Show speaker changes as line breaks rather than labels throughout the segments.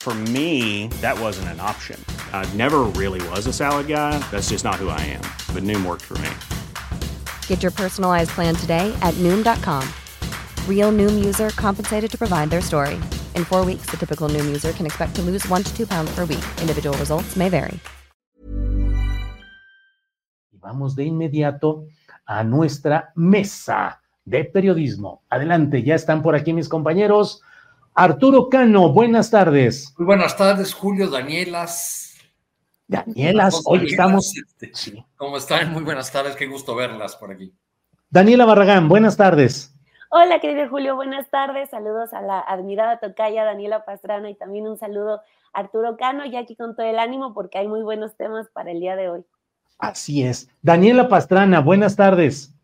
For me, that wasn't an option. I never really was a salad guy. That's just not who I am. But Noom worked for me.
Get your personalized plan today at Noom.com. Real Noom user compensated to provide their story. In four weeks, the typical Noom user can expect to lose one to two pounds per week. Individual results may vary.
Vamos de inmediato a nuestra mesa de periodismo. Adelante, ya están por aquí mis compañeros. Arturo Cano, buenas tardes.
Muy buenas tardes, Julio, Danielas.
Danielas, hoy estamos.
Este,
Sí.
¿Cómo están? Muy buenas tardes, qué gusto verlas por aquí.
Daniela Barragán, buenas tardes.
Hola, querido Julio, buenas tardes. Saludos a la admirada tocaya Daniela Pastrana y también un saludo a Arturo Cano, ya aquí con todo el ánimo porque hay muy buenos temas para el día de hoy.
Así es. Daniela Pastrana, buenas tardes.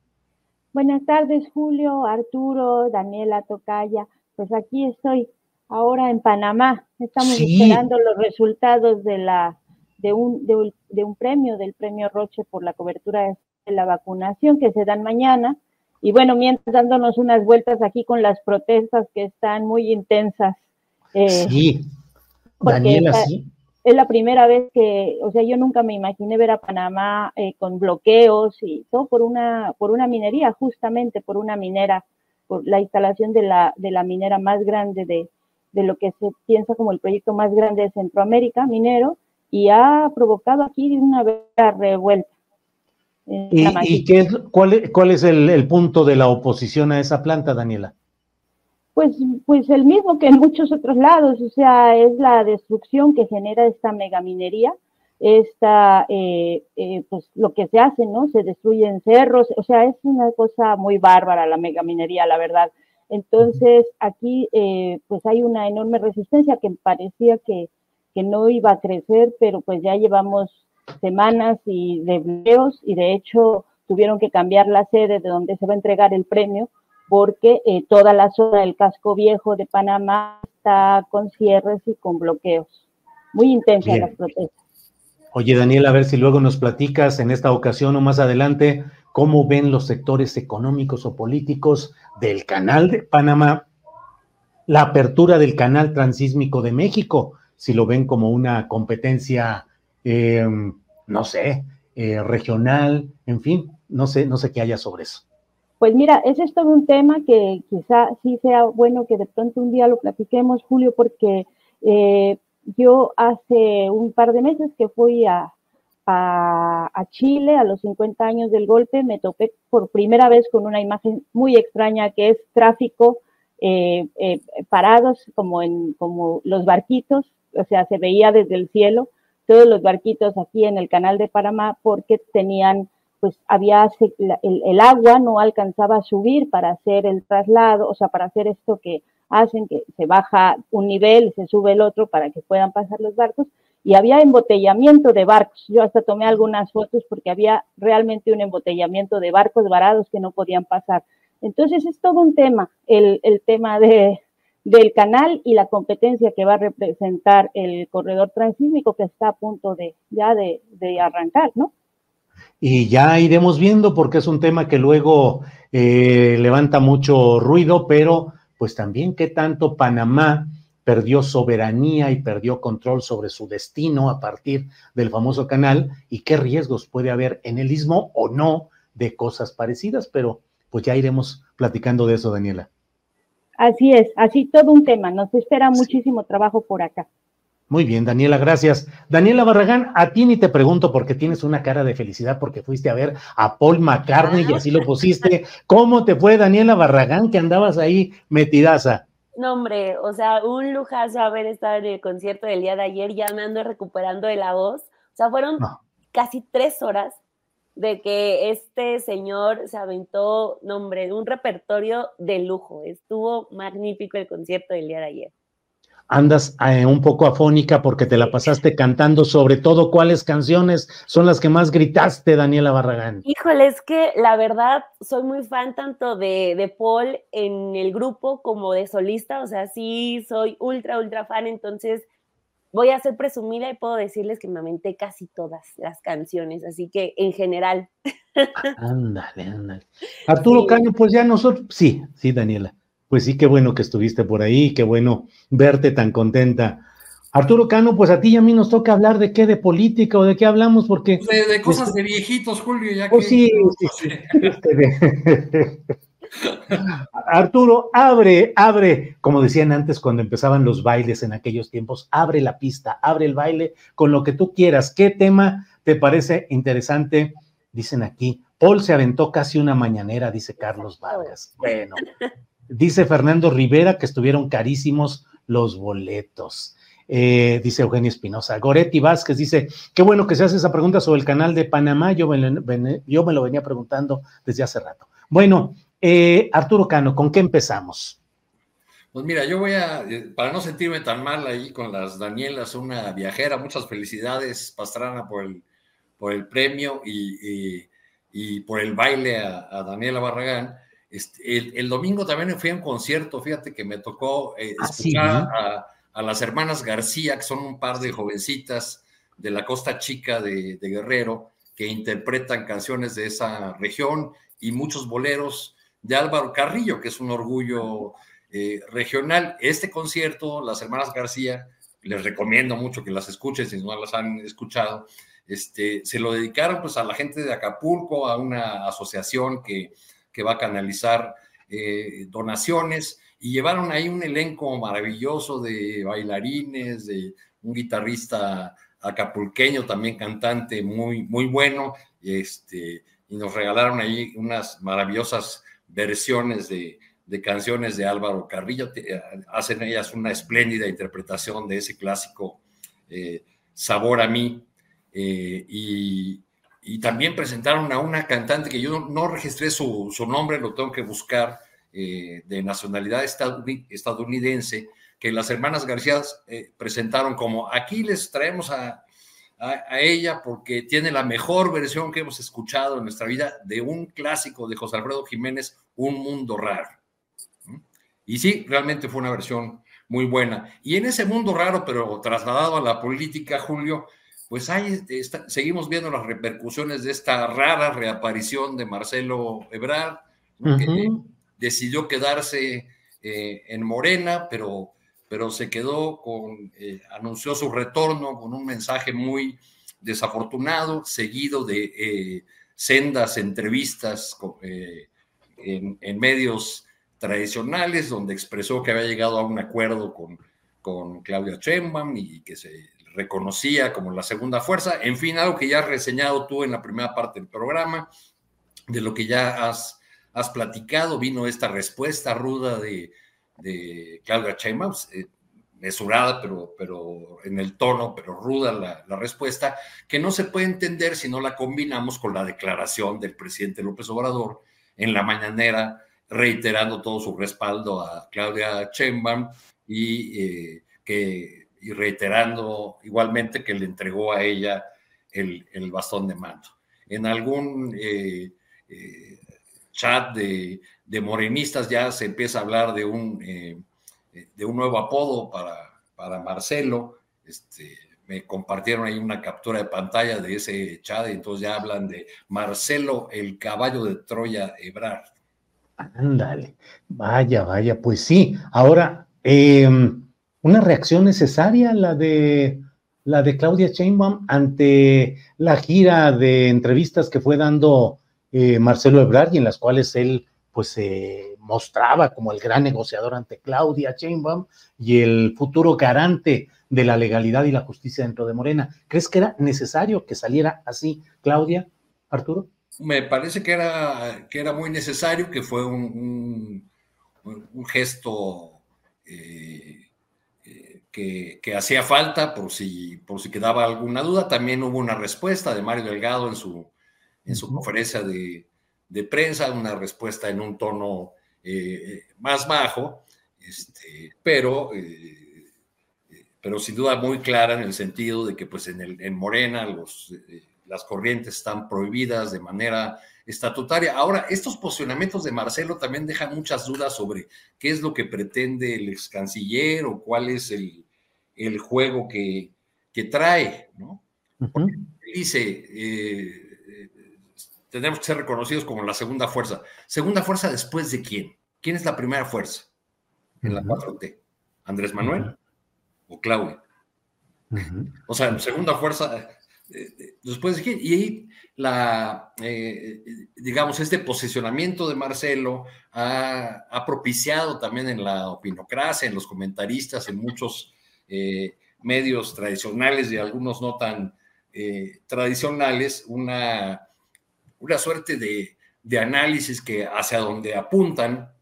Buenas tardes, Julio, Arturo, Daniela Tocaya. Pues aquí estoy ahora en Panamá. Estamos
Sí.
esperando los resultados de la de un, de, un, de un premio, del premio Roche por la cobertura de la vacunación que se dan mañana. Y bueno, mientras dándonos unas vueltas aquí con las protestas que están muy intensas. Eh,
Sí. Daniela, sí.
es la primera vez que, o sea, yo nunca me imaginé ver a Panamá eh, con bloqueos y todo por una, por una minería, justamente por una minera, por la instalación de la, de la minera más grande de, de lo que se piensa como el proyecto más grande de Centroamérica, minero, y ha provocado aquí una vera revuelta.
¿Y, qué es, cuál, es- cuál es el, el punto de la oposición a esa planta, Daniela?
Pues, pues el mismo que en muchos otros lados, o sea, es la destrucción que genera esta megaminería, esta, eh, eh, pues lo que se hace, ¿no? Se destruyen cerros, o sea, es una cosa muy bárbara la megaminería, la verdad. Entonces, aquí, eh, pues hay una enorme resistencia que parecía que, que no iba a crecer, pero pues ya llevamos semanas y de videos y de hecho tuvieron que cambiar la sede de donde se va a entregar el premio porque eh, toda la zona del casco viejo de Panamá está con cierres y con bloqueos. Muy intensas las protestas.
Oye, Daniela, a ver si luego nos platicas en esta ocasión o más adelante cómo ven los sectores económicos o políticos del canal de Panamá la apertura del canal transísmico de México, si lo ven como una competencia, eh, no sé, eh, regional, en fin, no sé, no sé qué haya sobre eso.
Pues mira, ese es todo un tema que quizá sí sea bueno que de pronto un día lo platiquemos, Julio, porque eh, yo hace un par de meses que fui a, a, Chile a los 50 años del golpe, me topé por primera vez con una imagen muy extraña que es tráfico eh, eh, parados como en como los barquitos, o sea, se veía desde el cielo todos los barquitos aquí en el canal de Panamá porque tenían pues había el, el, agua no alcanzaba a subir para hacer el traslado, o sea, para hacer esto que hacen, que se baja un nivel se sube el otro para que puedan pasar los barcos, y había embotellamiento de barcos. Yo hasta tomé algunas fotos porque había realmente un embotellamiento de barcos varados que no podían pasar. Entonces es todo un tema, el, el tema de, del canal y la competencia que va a representar el corredor transísmico que está a punto de ya de, de arrancar, ¿no?
Y ya iremos viendo porque es un tema que luego eh, levanta mucho ruido, pero pues también qué tanto Panamá perdió soberanía y perdió control sobre su destino a partir del famoso canal y qué riesgos puede haber en el istmo o no de cosas parecidas, pero pues ya iremos platicando de eso, Daniela.
Así es, así todo un tema, nos espera muchísimo trabajo por acá.
Muy bien, Daniela, gracias. Daniela Barragán, a ti ni te pregunto porque tienes una cara de felicidad porque fuiste a ver a Paul McCartney y así lo pusiste. ¿Cómo te fue, Daniela Barragán, que andabas ahí metidaza?
No, hombre, o sea, un lujazo haber estado en el concierto del día de ayer, ya me ando recuperando de la voz. O sea, fueron casi tres horas de que este señor se aventó, nombre, un repertorio de lujo. Estuvo magnífico el concierto del día de ayer
andas eh, un poco afónica porque te la pasaste cantando, sobre todo cuáles canciones son las que más gritaste, Daniela Barragán.
Híjole, es que la verdad soy muy fan tanto de, de, Paul en el grupo como de solista, o sea, sí soy ultra, ultra fan, entonces voy a ser presumida y puedo decirles que me aventé casi todas las canciones, así que en general.
Ándale, ándale. Arturo Caño, pues ya nosotros, sí, sí, Daniela. Pues sí, qué bueno que estuviste por ahí, qué bueno verte tan contenta. Arturo Cano, pues a ti y a mí nos toca hablar de qué, de política o de qué hablamos, porque...
Pues de, cosas de viejitos, Julio, ya
pues
que...
Sí, sí, sí. Este Arturo, abre, abre, como decían antes cuando empezaban los bailes en aquellos tiempos, abre la pista, abre el baile con lo que tú quieras. ¿Qué tema te parece interesante? Dicen aquí, Paul se aventó casi una mañanera, dice Carlos Vargas. Bueno, Dice Fernando Rivera que estuvieron carísimos los boletos. Eh, dice Eugenio Espinosa. Goretti Vázquez dice, qué bueno que se hace esa pregunta sobre el canal de Panamá, yo me, lo venía preguntando desde hace rato. Bueno, eh, Arturo Cano, ¿con qué empezamos?
Pues mira, yo voy a, eh, para no sentirme tan mal ahí con las Danielas, una viajera, muchas felicidades, Pastrana, por el, por el premio y, por el baile a Daniela Barragán. Este, el, domingo también fui a un concierto, fíjate que me tocó eh, ah, escuchar a, las hermanas García, que son un par de jovencitas de la costa chica de, Guerrero, que interpretan canciones de esa región y muchos boleros de Álvaro Carrillo, que es un orgullo eh, regional. Este concierto, las hermanas García, les recomiendo mucho que las escuchen si no las han escuchado, este, se lo dedicaron pues a la gente de Acapulco, a una asociación que que va a canalizar eh, donaciones y llevaron ahí un elenco maravilloso de bailarines, de un guitarrista acapulqueño, también cantante muy, muy bueno, este, y nos regalaron ahí unas maravillosas versiones de, canciones de Álvaro Carrillo. Eh, hacen ellas una espléndida interpretación de ese clásico eh, Sabor a mí. y, y también presentaron a una cantante que yo no registré su, nombre, lo tengo que buscar, eh, de nacionalidad estadounidense, que las hermanas García eh, presentaron como aquí les traemos a, ella porque tiene la mejor versión que hemos escuchado en nuestra vida de un clásico de José Alfredo Jiménez, Un Mundo Raro. Y sí, realmente fue una versión muy buena. Y en ese mundo raro, pero trasladado a la política, Julio, pues ahí seguimos viendo las repercusiones de esta rara reaparición de Marcelo Ebrard, que decidió quedarse eh, en Morena, pero, pero se quedó con, eh, anunció su retorno con un mensaje muy desafortunado, seguido de eh, sendas entrevistas en, en, medios tradicionales, donde expresó que había llegado a un acuerdo con, con Claudia Sheinbaum y que se reconocía como la segunda fuerza. En fin, algo que ya has reseñado tú en la primera parte del programa, de lo que ya has, has platicado, vino esta respuesta ruda de, de Claudia Sheinbaum, eh, mesurada, pero, pero en el tono, pero ruda la, la, respuesta, que no se puede entender si no la combinamos con la declaración del presidente López Obrador en la mañanera, reiterando todo su respaldo a Claudia Sheinbaum y eh, que y reiterando igualmente que le entregó a ella el, bastón de mando. En algún eh, eh, chat de, morenistas ya se empieza a hablar de un, eh, de un nuevo apodo para, para Marcelo. Este, me compartieron ahí una captura de pantalla de ese chat y entonces ya hablan de Marcelo, el caballo de Troya Ebrard.
Ándale, vaya, vaya, pues sí. Ahora, eh, una reacción necesaria la de la de Claudia Sheinbaum ante la gira de entrevistas que fue dando eh, Marcelo Ebrard y en las cuales él pues se mostraba como el gran negociador ante Claudia Sheinbaum y el futuro garante de la legalidad y la justicia dentro de Morena. ¿Crees que era necesario que saliera así, Claudia, Arturo?
Me parece que era, que era muy necesario, que fue un, un, gesto eh, eh, que, hacía falta por si, por si quedaba alguna duda. También hubo una respuesta de Mario Delgado en su, en su conferencia de, de prensa, una respuesta en un tono eh, más bajo, este, pero, eh, pero sin duda muy clara en el sentido de que pues en, el, en Morena los, eh, las corrientes están prohibidas de manera estatutaria. Ahora, estos posicionamientos de Marcelo también dejan muchas dudas sobre qué es lo que pretende el ex canciller o cuál es el, el juego que, que trae, ¿no? Dice, tenemos que ser reconocidos como la segunda fuerza. ¿Segunda fuerza después de quién? ¿Quién es la primera fuerza en la 4T? ¿Andrés Manuel o Claudia? O sea, segunda fuerza eh, eh, después de quién. Y ahí la, eh, digamos, este posicionamiento de Marcelo ha, propiciado también en la opinocracia, en los comentaristas, en muchos medios tradicionales y algunos no tan tradicionales, una una suerte de, análisis que hacia donde apuntan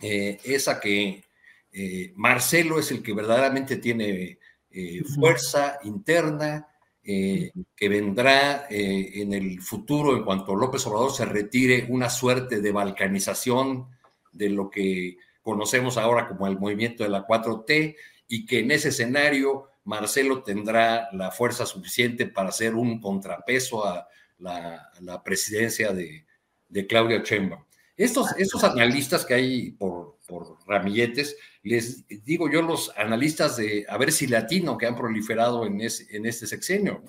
eh, es a que eh, Marcelo es el que verdaderamente tiene eh, fuerza interna, que vendrá en el futuro, en cuanto López Obrador se retire, una suerte de balcanización de lo que conocemos ahora como el movimiento de la 4T, y que en ese escenario Marcelo tendrá la fuerza suficiente para hacer un contrapeso a la, presidencia de, Claudia Sheinbaum. Estos, estos analistas que hay por, ramilletes, les digo yo, los analistas de a ver si latino que han proliferado en, en este sexenio,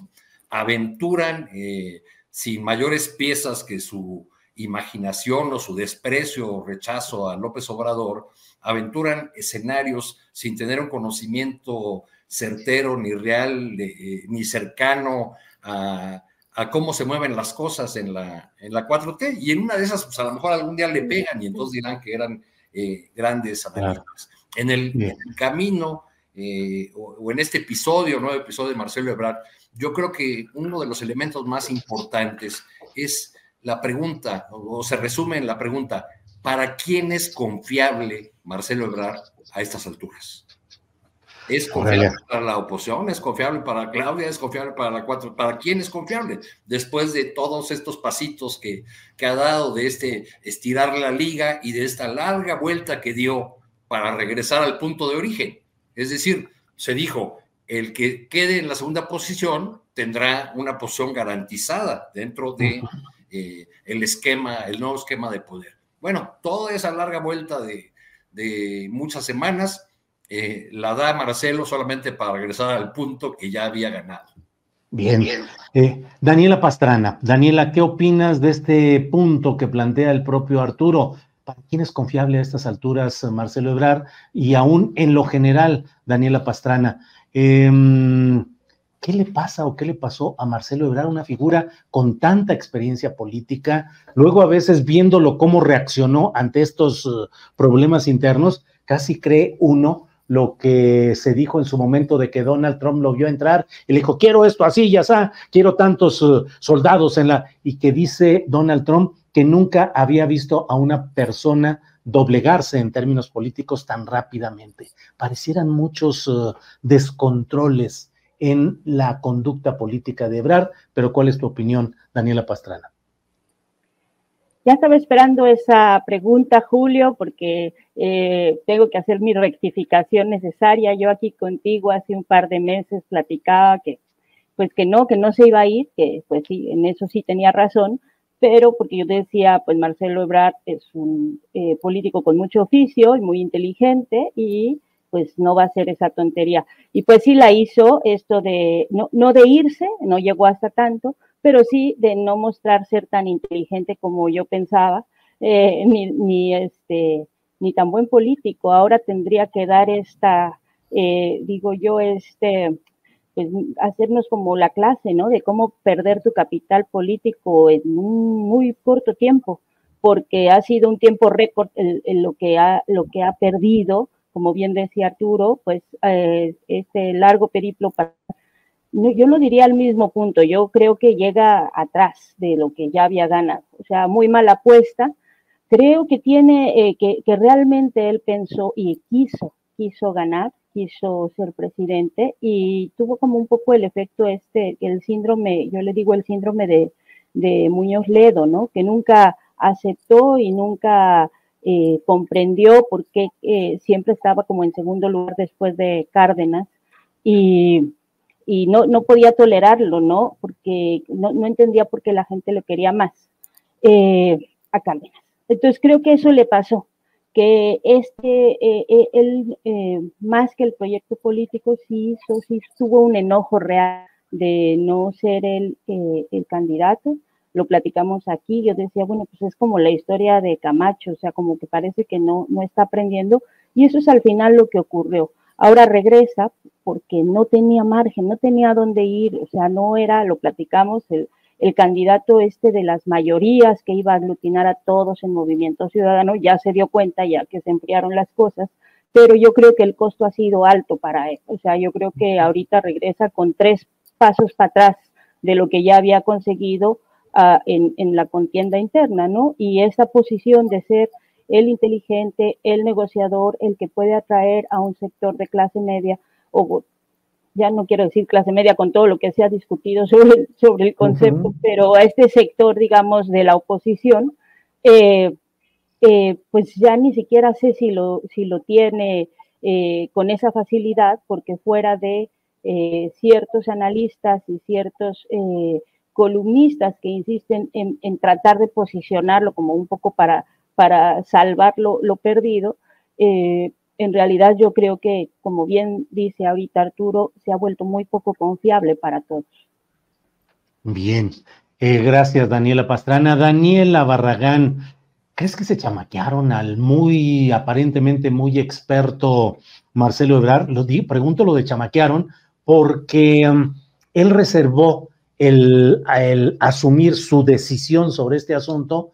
aventuran eh, sin mayores piezas que su imaginación o su desprecio o rechazo a López Obrador, aventuran escenarios sin tener un conocimiento certero ni real eh, ni cercano a, a cómo se mueven las cosas en la, en la 4T. Y en una de esas, pues a lo mejor algún día le pegan y entonces dirán que eran eh, grandes analistas. En el, camino eh, o, en este episodio, nuevo episodio de Marcelo Ebrard, yo creo que uno de los elementos más importantes es la pregunta, o, se resume en la pregunta, ¿para quién es confiable Marcelo Ebrard a estas alturas? ¿Es confiable para la oposición? ¿Es confiable para Claudia? ¿Es confiable para la cuatro? ¿Para quién es confiable? Después de todos estos pasitos que, que ha dado de este estirar la liga y de esta larga vuelta que dio para regresar al punto de origen. Es decir, se dijo, el que quede en la segunda posición tendrá una posición garantizada dentro de eh, el esquema, el nuevo esquema de poder. Bueno, toda esa larga vuelta de, de muchas semanas eh, la da Marcelo solamente para regresar al punto que ya había ganado.
Bien. Eh, Daniela Pastrana, Daniela, ¿qué opinas de este punto que plantea el propio Arturo? ¿Para quién es confiable a estas alturas Marcelo Ebrard? Y aún en lo general, Daniela Pastrana, em, ¿qué le pasa o qué le pasó a Marcelo Ebrard, una figura con tanta experiencia política? Luego a veces viéndolo cómo reaccionó ante estos eh, problemas internos, casi cree uno lo que se dijo en su momento de que Donald Trump lo vio entrar y le dijo, quiero esto así, ya está, quiero tantos uh, soldados en la... y que dice Donald Trump que nunca había visto a una persona doblegarse en términos políticos tan rápidamente. Parecieran muchos uh, descontroles en la conducta política de Ebrard, pero ¿cuál es tu opinión, Daniela Pastrana?
Ya estaba esperando esa pregunta, Julio, porque eh, tengo que hacer mi rectificación necesaria. Yo aquí contigo hace un par de meses platicaba que, pues que no, que no se iba a ir, que pues sí, en eso sí tenía razón, pero porque yo decía, pues Marcelo Ebrard es un eh, político con mucho oficio y muy inteligente y pues no va a ser esa tontería. Y pues sí la hizo esto de, no, no de irse, no llegó hasta tanto, pero sí de no mostrar ser tan inteligente como yo pensaba, eh, ni, ni, este, ni tan buen político. Ahora tendría que dar esta, eh, digo yo, este, pues hacernos como la clase, ¿no? De cómo perder tu capital político en un muy corto tiempo, porque ha sido un tiempo récord en, lo, que ha, lo que ha perdido, como bien decía Arturo, pues eh, este largo periplo para yo no diría al mismo punto, yo creo que llega atrás de lo que ya había ganado, o sea, muy mala apuesta. Creo que tiene, eh, que, que, realmente él pensó y quiso, quiso ganar, quiso ser presidente y tuvo como un poco el efecto este, el síndrome, yo le digo el síndrome de, de Muñoz Ledo, ¿no? Que nunca aceptó y nunca eh, comprendió por qué eh, siempre estaba como en segundo lugar después de Cárdenas y y no, no podía tolerarlo, ¿no? Porque no, no, entendía por qué la gente lo quería más eh, a Cárdenas. Entonces creo que eso le pasó, que este, eh, eh, él, más que el proyecto político, sí sí tuvo un enojo real de no ser el, el candidato. Lo platicamos aquí, yo decía, bueno, pues es como la historia de Camacho, o sea, como que parece que no, no está aprendiendo, y eso es al final lo que ocurrió. Ahora regresa porque no tenía margen, no tenía dónde ir, o sea, no era, lo platicamos, el, candidato este de las mayorías que iba a aglutinar a todos en Movimiento Ciudadano, ya se dio cuenta ya que se enfriaron las cosas, pero yo creo que el costo ha sido alto para él. O sea, yo creo que ahorita regresa con tres pasos para atrás de lo que ya había conseguido uh, en, en, la contienda interna, ¿no? Y esa posición de ser el inteligente, el negociador, el que puede atraer a un sector de clase media, o ya no quiero decir clase media con todo lo que se ha discutido sobre, sobre el concepto, pero a este sector, digamos, de la oposición, eh, eh, pues ya ni siquiera sé si lo, si lo tiene eh, con esa facilidad, porque fuera de ciertos analistas y ciertos columnistas que insisten en, tratar de posicionarlo como un poco para para salvar lo, perdido, eh, en realidad yo creo que, como bien dice ahorita Arturo, se ha vuelto muy poco confiable para todos.
Bien, eh, gracias Daniela Pastrana. Daniela Barragán, ¿crees que se chamaquearon al muy, aparentemente muy experto Marcelo Ebrard? Lo di, pregunto lo de chamaquearon porque um, él reservó el, asumir su decisión sobre este asunto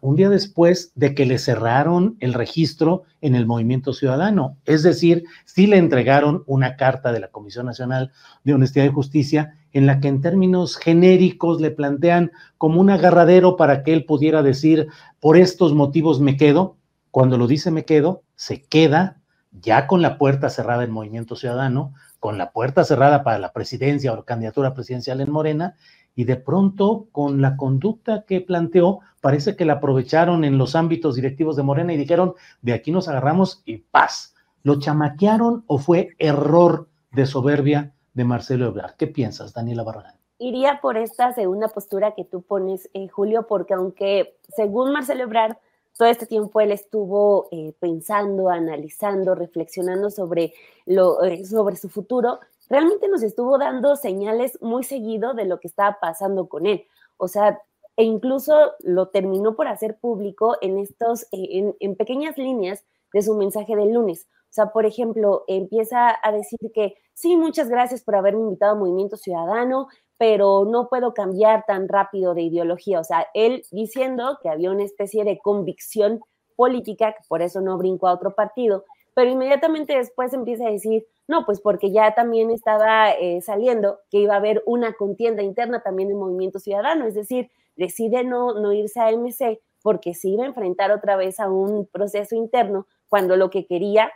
un día después de que le cerraron el registro en el Movimiento Ciudadano. Es decir, sí le entregaron una carta de la Comisión Nacional de Honestidad y Justicia en la que en términos genéricos le plantean como un agarradero para que él pudiera decir, por estos motivos me quedo. Cuando lo dice me quedo, se queda ya con la puerta cerrada en Movimiento Ciudadano, con la puerta cerrada para la presidencia o candidatura presidencial en Morena, y de pronto con la conducta que planteó, parece que la aprovecharon en los ámbitos directivos de Morena y dijeron, de aquí nos agarramos y paz. ¿Lo chamaquearon o fue error de soberbia de Marcelo Ebrard? ¿Qué piensas, Daniela Barragán?
Iría por esta segunda postura que tú pones, eh, Julio, porque aunque según Marcelo Ebrard, todo este tiempo él estuvo eh, pensando, analizando, reflexionando sobre, eh, sobre su futuro, realmente nos estuvo dando señales muy seguido de lo que estaba pasando con él. O sea, e incluso lo terminó por hacer público en estos, eh, en, pequeñas líneas de su mensaje del lunes. O sea, por ejemplo, empieza a decir que sí, muchas gracias por haberme invitado a Movimiento Ciudadano, pero no puedo cambiar tan rápido de ideología. O sea, él diciendo que había una especie de convicción política, que por eso no brincó a otro partido, pero inmediatamente después empieza a decir, no, pues porque ya también estaba eh, saliendo que iba a haber una contienda interna también en Movimiento Ciudadano, es decir, decide no, no irse a MC porque se iba a enfrentar otra vez a un proceso interno cuando lo que quería,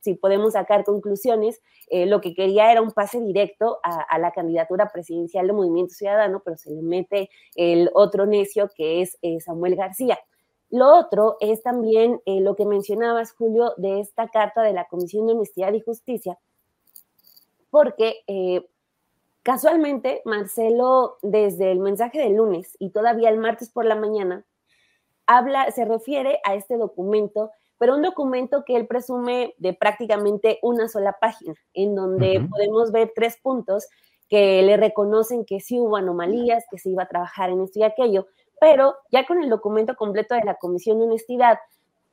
si podemos sacar conclusiones, eh, lo que quería era un pase directo a, la candidatura presidencial de Movimiento Ciudadano, pero se le mete el otro necio que es eh, Samuel García. Lo otro es también eh, lo que mencionabas, Julio, de esta carta de la Comisión de Honestidad y Justicia, porque casualmente Marcelo, desde el mensaje del lunes y todavía el martes por la mañana, habla, se refiere a este documento, pero un documento que él presume de prácticamente una sola página, en donde podemos ver tres puntos que le reconocen que sí hubo anomalías, que se iba a trabajar en esto y aquello, pero ya con el documento completo de la Comisión de Honestidad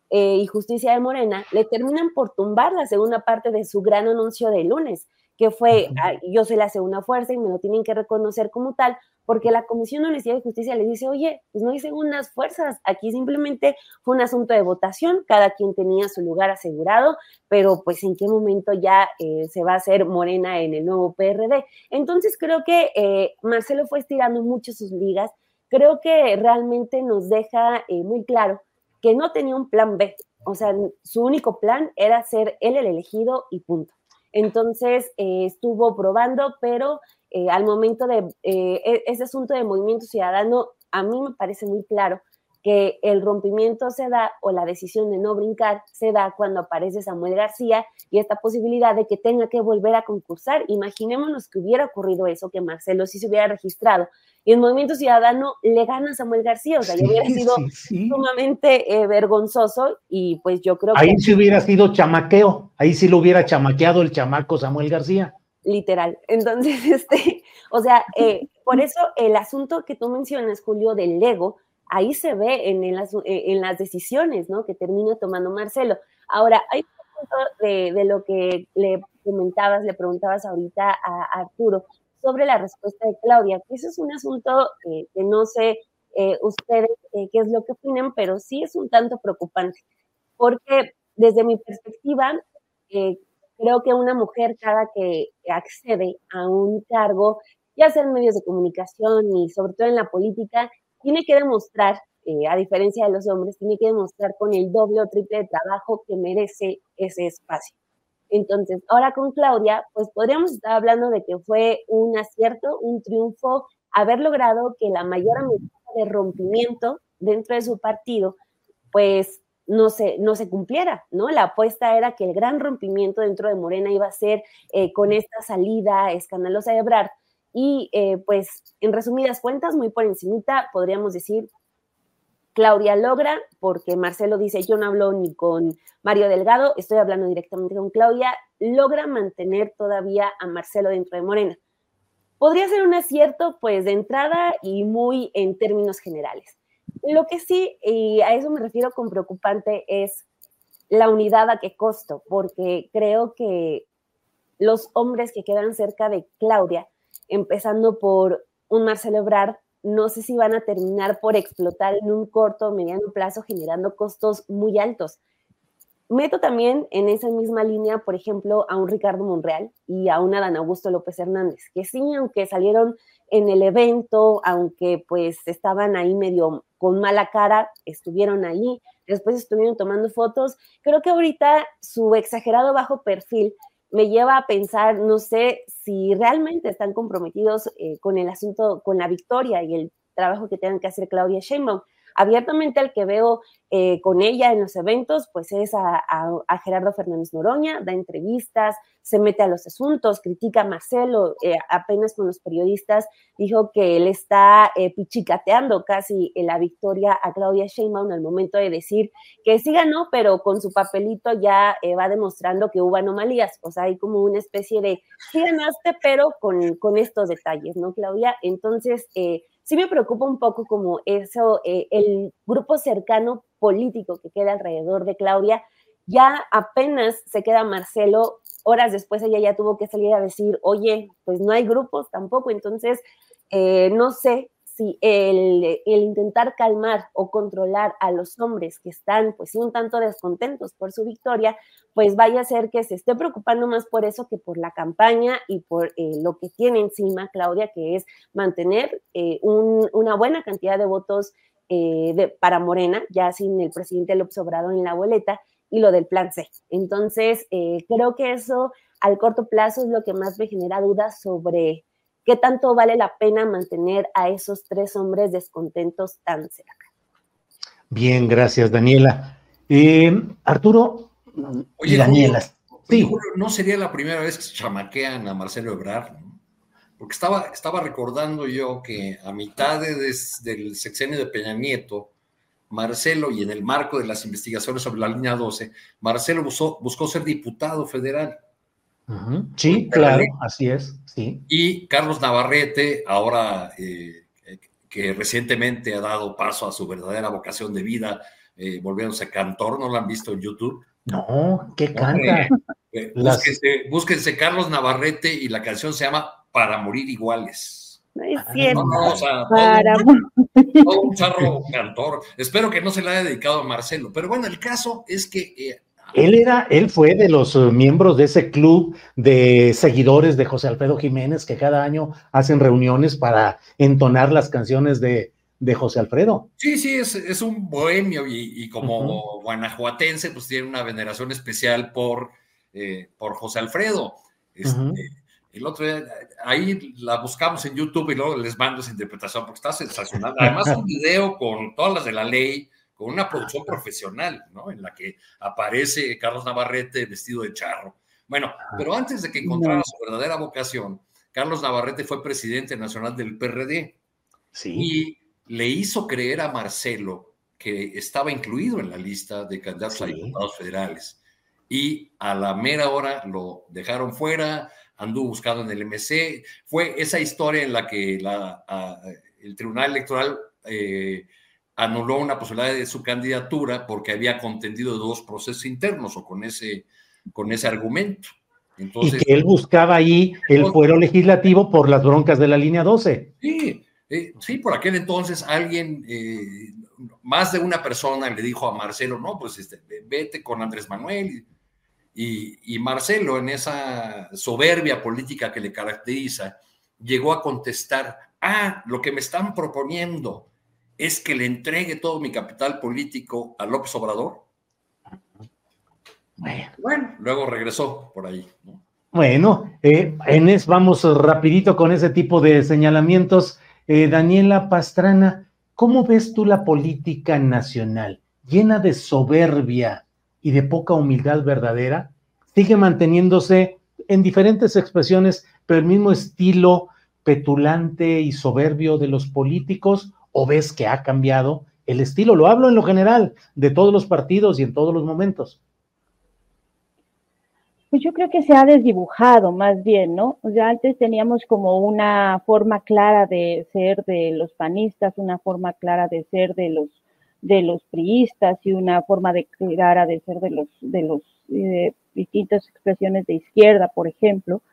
eh, y Justicia de Morena, le terminan por tumbar la segunda parte de su gran anuncio de lunes, que fue, yo soy la segunda fuerza y me lo tienen que reconocer como tal, porque la Comisión de Honestidad y Justicia le dice, oye, pues no hay segundas fuerzas, aquí simplemente fue un asunto de votación, cada quien tenía su lugar asegurado, pero pues en qué momento ya eh, se va a hacer Morena en el nuevo PRD. Entonces creo que eh, Marcelo fue estirando mucho sus ligas, creo que realmente nos deja eh, muy claro que no tenía un plan B, o sea, su único plan era ser él el elegido y punto. Entonces estuvo probando, pero eh, al momento de eh, e-, ese asunto de movimiento ciudadano, a mí me parece muy claro que el rompimiento se da o la decisión de no brincar se da cuando aparece Samuel García y esta posibilidad de que tenga que volver a concursar. Imaginémonos que hubiera ocurrido eso, que Marcelo sí se hubiera registrado y el Movimiento Ciudadano le gana a Samuel García, o sea, ya hubiera sido sumamente eh, vergonzoso y pues yo creo
que... Ahí sí hubiera sido chamaqueo, ahí sí lo hubiera chamaqueado el chamaco Samuel García
literal. Entonces, este, o sea, eh, por eso el asunto que tú mencionas, Julio, del Lego, ahí se ve en, las, eh, en las decisiones, ¿no? Que termina tomando Marcelo. Ahora, hay un punto de, lo que le comentabas, le preguntabas ahorita a, Arturo sobre la respuesta de Claudia, que eso es un asunto que no sé eh, ustedes qué es lo que opinan, pero sí es un tanto preocupante, porque desde mi perspectiva, Creo que una mujer cada que accede a un cargo, ya sea en medios de comunicación y sobre todo en la política, tiene que demostrar, eh, a diferencia de los hombres, tiene que demostrar con el doble o triple de trabajo que merece ese espacio. Entonces, ahora con Claudia, pues podríamos estar hablando de que fue un acierto, un triunfo, haber logrado que la mayor amenaza de rompimiento dentro de su partido, pues no se, no se cumpliera, ¿no? La apuesta era que el gran rompimiento dentro de Morena iba a ser eh, con esta salida escandalosa de Ebrard. Y eh, pues, en resumidas cuentas, muy por encimita, podríamos decir, Claudia logra, porque Marcelo dice, yo no hablo ni con Mario Delgado, estoy hablando directamente con Claudia, logra mantener todavía a Marcelo dentro de Morena. Podría ser un acierto, pues, de entrada y muy en términos generales. Lo que sí, y a eso me refiero con preocupante, es la unidad a qué costo, porque creo que los hombres que quedan cerca de Claudia, empezando por un Marcelo Ebrard, no sé si van a terminar por explotar en un corto o mediano plazo generando costos muy altos. Meto también en esa misma línea, por ejemplo, a un Ricardo Monreal y a un Adán Augusto López Hernández, que sí, aunque salieron en el evento, aunque pues estaban ahí medio con mala cara, estuvieron ahí, después estuvieron tomando fotos. Creo que ahorita su exagerado bajo perfil me lleva a pensar, no sé si realmente están comprometidos eh, con el asunto, con la victoria y el trabajo que tengan que hacer Claudia Sheinbaum abiertamente el que veo eh, con ella en los eventos, pues es a, Gerardo Fernández Noroña, da entrevistas, se mete a los asuntos, critica a Marcelo, eh, apenas con los periodistas dijo que él está eh, pichicateando casi la victoria a Claudia Sheinbaum al momento de decir que sí ganó, pero con su papelito ya va demostrando que hubo anomalías, o sea, hay como una especie de sí ganaste, pero con, con estos detalles, ¿no, Claudia? Entonces, sí me preocupa un poco como eso, eh, el grupo cercano político que queda alrededor de Claudia, ya apenas se queda Marcelo, horas después ella ya tuvo que salir a decir, oye, pues no hay grupos tampoco, entonces eh, no sé si el, intentar calmar o controlar a los hombres que están, pues sí, un tanto descontentos por su victoria, pues vaya a ser que se esté preocupando más por eso que por la campaña y por eh, lo que tiene encima Claudia, que es mantener eh, una buena cantidad de votos eh, para Morena, ya sin el presidente López Obrador en la boleta, y lo del plan C. Entonces, creo que eso al corto plazo es lo que más me genera dudas sobre ¿Qué tanto vale la pena mantener a esos tres hombres descontentos tan cerca?
Bien, gracias, Daniela. Eh, Arturo
Oye, Daniela. sí. no sería la primera vez que se chamaquean a Marcelo Ebrard, porque estaba, estaba recordando yo que a mitad del sexenio de Peña Nieto, Marcelo, y en el marco de las investigaciones sobre la línea 12, Marcelo buscó ser diputado federal.
Sí, claro, así es, sí.
Y Carlos Navarrete, ahora eh, que recientemente ha dado paso a su verdadera vocación de vida, eh, volviéndose cantor, ¿no lo han visto en YouTube?
No, ¿qué canta?
Eh, búsquense, Carlos Navarrete y la canción se llama Para morir iguales.
No es cierto.
No, o sea, todo, un charro cantor. Espero que no se le haya dedicado a Marcelo. Pero bueno, el caso es que eh,
él era, él fue de los eh, miembros de ese club de seguidores de José Alfredo Jiménez que cada año hacen reuniones para entonar las canciones de, de José Alfredo.
Sí, sí, es, un bohemio y, como guanajuatense, pues tiene una veneración especial por, eh, por José Alfredo. Este, el otro día, ahí la buscamos en YouTube y luego les mando esa interpretación porque está sensacional. Además, un video con todas las de la ley, con una producción profesional, ¿no? En la que aparece Carlos Navarrete vestido de charro. Bueno, ah. pero antes de que encontrara su verdadera vocación, Carlos Navarrete fue presidente nacional del PRD. Sí. Y le hizo creer a Marcelo que estaba incluido en la lista de candidatos a diputados federales. Y a la mera hora lo dejaron fuera, anduvo buscando en el MC. Fue esa historia en la que la, el Tribunal Electoral eh, anuló una posibilidad de su candidatura porque había contendido dos procesos internos o con ese, con ese argumento.
Entonces, y que él buscaba ahí el fuero legislativo por las broncas de la línea 12.
Sí, eh, sí, por aquel entonces alguien, eh, más de una persona le dijo a Marcelo, no, pues este, vete con Andrés Manuel. Y, y Marcelo, en esa soberbia política que le caracteriza, llegó a contestar, ah, lo que me están proponiendo es que le entregue todo mi capital político a López Obrador. Bueno, luego regresó por ahí.
Bueno, eh, Enes, vamos rapidito con ese tipo de señalamientos. Eh, Daniela Pastrana, ¿cómo ves tú la política nacional? ¿Llena de soberbia y de poca humildad verdadera? ¿Sigue manteniéndose en diferentes expresiones, pero el mismo estilo petulante y soberbio de los políticos? ¿O ves que ha cambiado el estilo? Lo hablo en lo general, de todos los partidos y en todos los momentos.
Pues yo creo que se ha desdibujado más bien, ¿no? O sea, antes teníamos como una forma clara de ser de los panistas, una forma clara de ser de los de los priistas y una forma de clara de ser de los de los eh, distintas expresiones de izquierda, por ejemplo.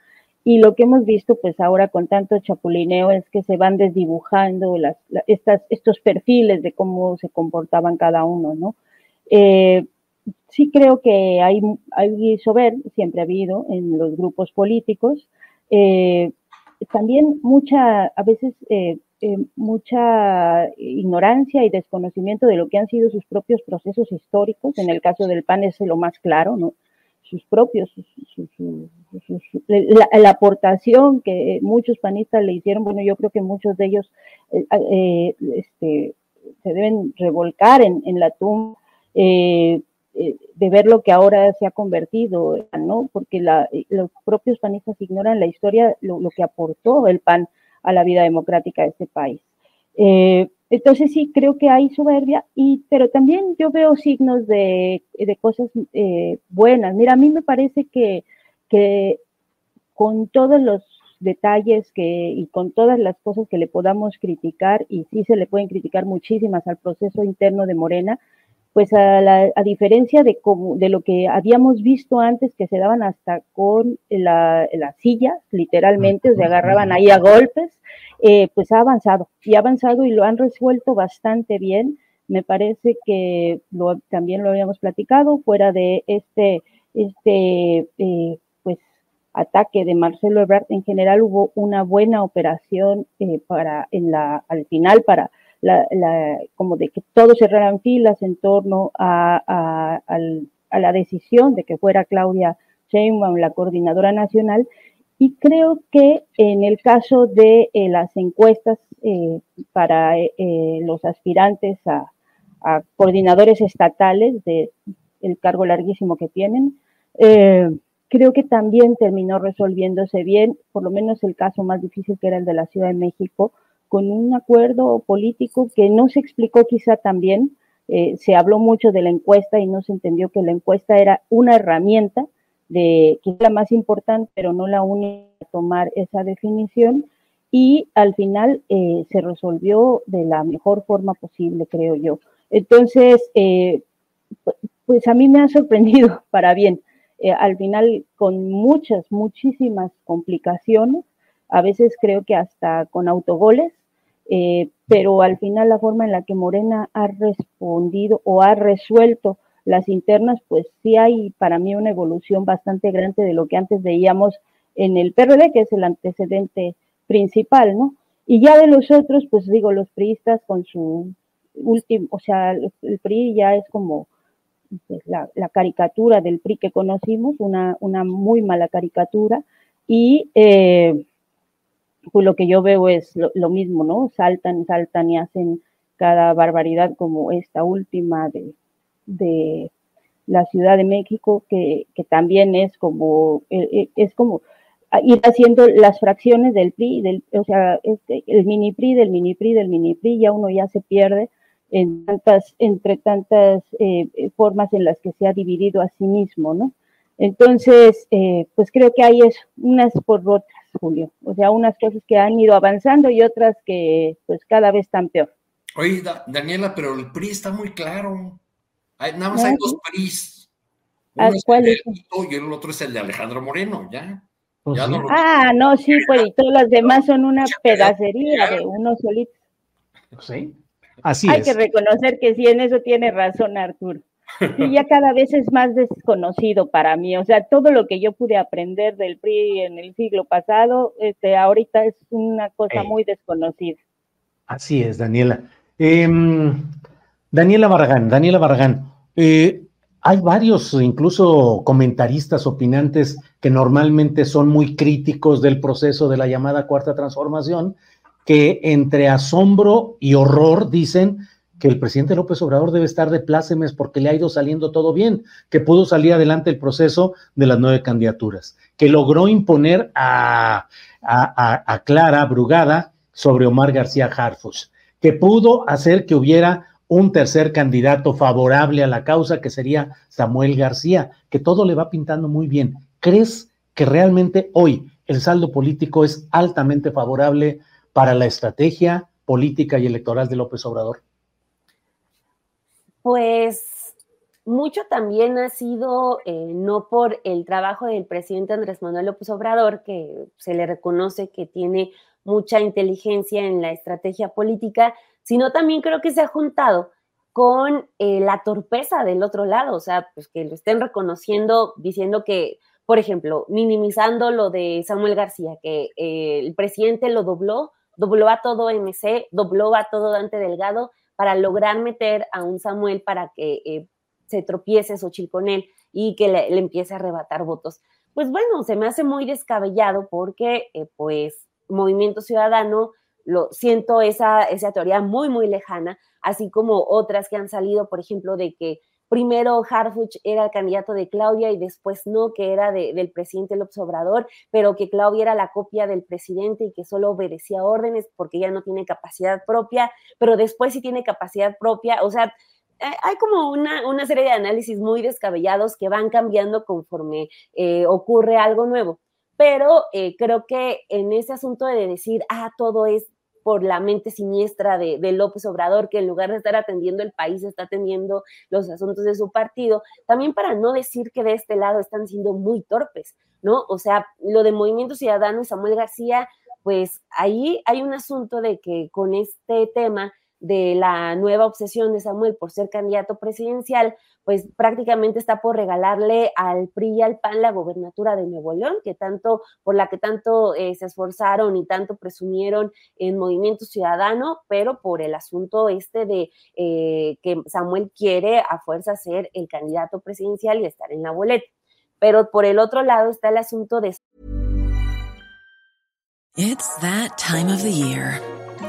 Y lo que hemos visto, pues ahora con tanto chapulineo, es que se van desdibujando las, estos perfiles de cómo se comportaban cada uno, ¿no? Eh, sí creo que hay, hay sober, siempre ha habido en los grupos políticos. Eh, también mucha, a veces, eh, mucha ignorancia y desconocimiento de lo que han sido sus propios procesos históricos. En el caso del PAN es lo más claro, ¿no? Sus propios, la, aportación que muchos panistas le hicieron, bueno, yo creo que muchos de ellos este, se deben revolcar en, la tumba eh, de ver lo que ahora se ha convertido, ¿no? Porque eh, los propios panistas ignoran la historia, lo, que aportó el PAN a la vida democrática de este país. Eh, entonces sí, creo que hay soberbia, y, pero también yo veo signos de, cosas buenas. Mira, a mí me parece que, que con todos los detalles que, y con todas las cosas que le podamos criticar, y sí se le pueden criticar muchísimas al proceso interno de Morena, pues a, a diferencia de, como, de lo que habíamos visto antes, que se daban hasta con la, la silla, literalmente, se agarraban ahí a golpes, eh, pues ha avanzado y ha avanzado y lo han resuelto bastante bien. Me parece que lo, también lo habíamos platicado, fuera de este, este eh, pues, ataque de Marcelo Ebrard, en general hubo una buena operación eh, para, en la, al final para como de que todos cerraran filas en torno a, la decisión de que fuera Claudia Sheinbaum la coordinadora nacional. Y creo que en el caso de eh, las encuestas eh, para eh, los aspirantes a, coordinadores estatales de el cargo larguísimo que tienen, creo que también terminó resolviéndose bien, por lo menos el caso más difícil que era el de la Ciudad de México, con un acuerdo político que no se explicó quizá también. Eh, se habló mucho de la encuesta y no se entendió que la encuesta era una herramienta de es la más importante, pero no la única a tomar esa definición. Y al final eh, se resolvió de la mejor forma posible, creo yo. Entonces, eh, pues a mí me ha sorprendido para bien. al final, con muchas, muchísimas complicaciones, a veces creo que hasta con autogoles, eh, pero al final la forma en la que Morena ha respondido o ha resuelto las internas, pues sí hay para mí una evolución bastante grande de lo que antes veíamos en el PRD, que es el antecedente principal, ¿no? Y ya de los otros, pues digo, los priistas con su último, o sea, el PRI ya es como pues, la, caricatura del PRI que conocimos, una, una muy mala caricatura, y eh, pues lo que yo veo es lo, mismo, ¿no? Saltan, saltan y hacen cada barbaridad como esta última de, de la Ciudad de México, que, que también es como, eh, eh, es como ir haciendo las fracciones del PRI, del, o sea, este, el mini PRI, del mini PRI, del mini PRI, ya uno ya se pierde en tantas, entre tantas eh, formas en las que se ha dividido a sí mismo, ¿no? Entonces, pues creo que hay es unas por otras, Julio. O sea, unas cosas que han ido avanzando y otras que pues cada vez están peor.
Oye, Daniela, pero el PRI está muy claro. nada más hay dos PRIs. Uno es el de y el otro es el de Alejandro Moreno, ¿ya?
Pues ah, no, sí, pues y todas las demás son una pedacería de uno solito.
Sí, así
Hay que reconocer que sí, en eso tiene razón Arturo. Y ya cada vez es más desconocido para mí. O sea, todo lo que yo pude aprender del PRI en el siglo pasado, este, ahorita es una cosa muy desconocida.
Así es, Daniela. Em, Daniela Barragán, Daniela Barragán, eh, hay varios, incluso comentaristas, opinantes, que normalmente son muy críticos del proceso de la llamada cuarta transformación, que entre asombro y horror dicen que el presidente López Obrador debe estar de plácemes porque le ha ido saliendo todo bien, que pudo salir adelante el proceso de las nueve candidaturas, que logró imponer a, a, Clara Brugada sobre Omar García Harfus, que pudo hacer que hubiera un tercer candidato favorable a la causa, que sería Samuel García, que todo le va pintando muy bien. ¿Crees que realmente hoy el saldo político es altamente favorable para la estrategia política y electoral de López Obrador?
Pues mucho también ha sido eh, no por el trabajo del presidente Andrés Manuel López Obrador, que se le reconoce que tiene mucha inteligencia en la estrategia política, sino también creo que se ha juntado con eh, la torpeza del otro lado, o sea, pues que lo estén reconociendo, diciendo que, por ejemplo, minimizando lo de Samuel García, que eh, el presidente lo dobló, dobló a todo MC, dobló a todo Dante Delgado, para lograr meter a un Samuel para que eh, se tropiece Xochitl con él y que le, empiece a arrebatar votos. Pues bueno, se me hace muy descabellado porque eh, pues Movimiento Ciudadano, lo siento esa, esa teoría muy, muy lejana, así como otras que han salido, por ejemplo, de que primero Harfuch era el candidato de Claudia y después no, que era del presidente López Obrador, pero que Claudia era la copia del presidente y que solo obedecía órdenes porque ya no tiene capacidad propia, pero después sí tiene capacidad propia, o sea, hay como una, una serie de análisis muy descabellados que van cambiando conforme eh, ocurre algo nuevo. Pero eh, creo que en ese asunto de decir, ah, todo es por la mente siniestra de, López Obrador, que en lugar de estar atendiendo el país, está atendiendo los asuntos de su partido, también para no decir que de este lado están siendo muy torpes, ¿no? O sea, lo de Movimiento Ciudadano y Samuel García, pues ahí hay un asunto de que con este tema de la nueva obsesión de Samuel por ser candidato presidencial, pues prácticamente está por regalarle al PRI y al PAN la gobernatura de Nuevo León, que tanto, por la que tanto eh, se esforzaron y tanto presumieron en Movimiento Ciudadano, pero por el asunto este de eh, que Samuel quiere a fuerza ser el candidato presidencial y estar en la boleta. Pero por el otro lado está el asunto de...
It's that time of the year.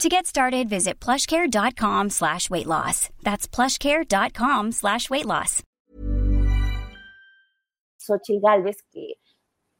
To get started, visit plushcare.com slash weight loss. That's plushcare.com slash weight loss.
Xochitl Galvez, que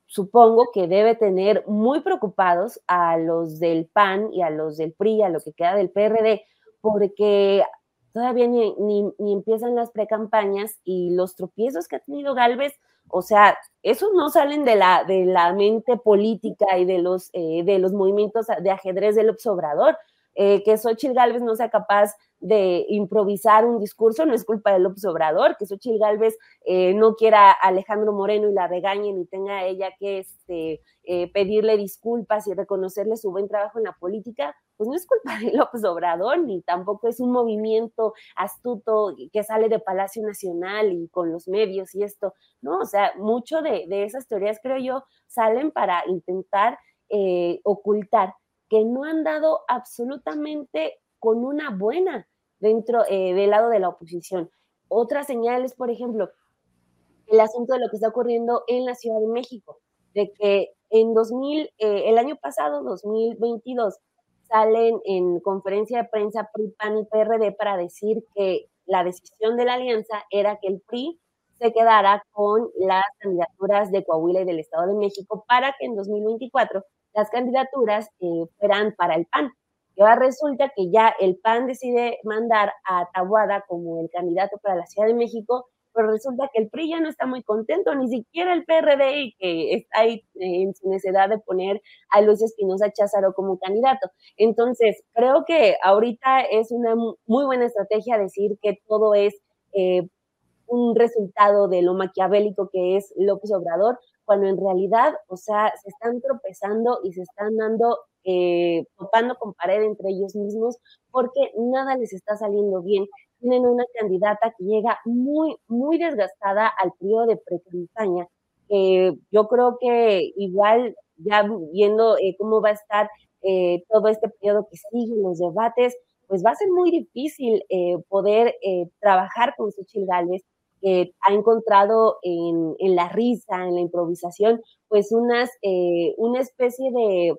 supongo que debe tener muy preocupados a los del PAN y a los del PRI, a lo que queda del PRD, porque todavía ni, ni, ni empiezan las precampañas y los tropiezos que ha tenido Galvez, o sea, esos no salen de la, de la mente política y de los, eh, de los movimientos de ajedrez del observador. Eh, que Xochitl Galvez no sea capaz de improvisar un discurso, no es culpa del Obrador, que Xochitl Galvez eh, no quiera a Alejandro Moreno y la regañen y tenga ella que este, eh, pedirle disculpas y reconocerle su buen trabajo en la política, pues no es culpa de López Obrador, ni tampoco es un movimiento astuto que sale de Palacio Nacional y con los medios y esto, ¿no? O sea, mucho de, esas teorías, creo yo, salen para intentar eh, ocultar que no han dado absolutamente con una buena dentro eh, del lado de la oposición. Otras señales, por ejemplo, el asunto de lo que está ocurriendo en la Ciudad de México, de que en 2000, eh, el año pasado, 2022, salen en conferencia de prensa PRI, PAN y PRD para decir que la decisión de la alianza era que el PRI se quedara con las candidaturas de Coahuila y del Estado de México para que en 2024 las candidaturas eh, fueran para el PAN. Y ahora resulta que ya el PAN decide mandar a Tabuada como el candidato para la Ciudad de México, pero resulta que el PRI ya no está muy contento, ni siquiera el PRD, que está ahí eh, en su necesidad de poner a Luis Espinosa Cházaro como candidato. Entonces, creo que ahorita es una muy buena estrategia decir que todo es eh, un resultado de lo maquiavélico que es López Obrador, cuando en realidad, o sea, se están tropezando y se están dando eh, topando con pared entre ellos mismos porque nada les está saliendo bien. Tienen una candidata que llega muy, muy desgastada al periodo de pre-campaña. yo creo que igual ya viendo eh, cómo va a estar eh, todo este periodo que sigue, los debates, pues va a ser muy difícil poder trabajar con Xochitl Gálvez, que ha encontrado en, en, la risa, en la improvisación, pues unas, una especie de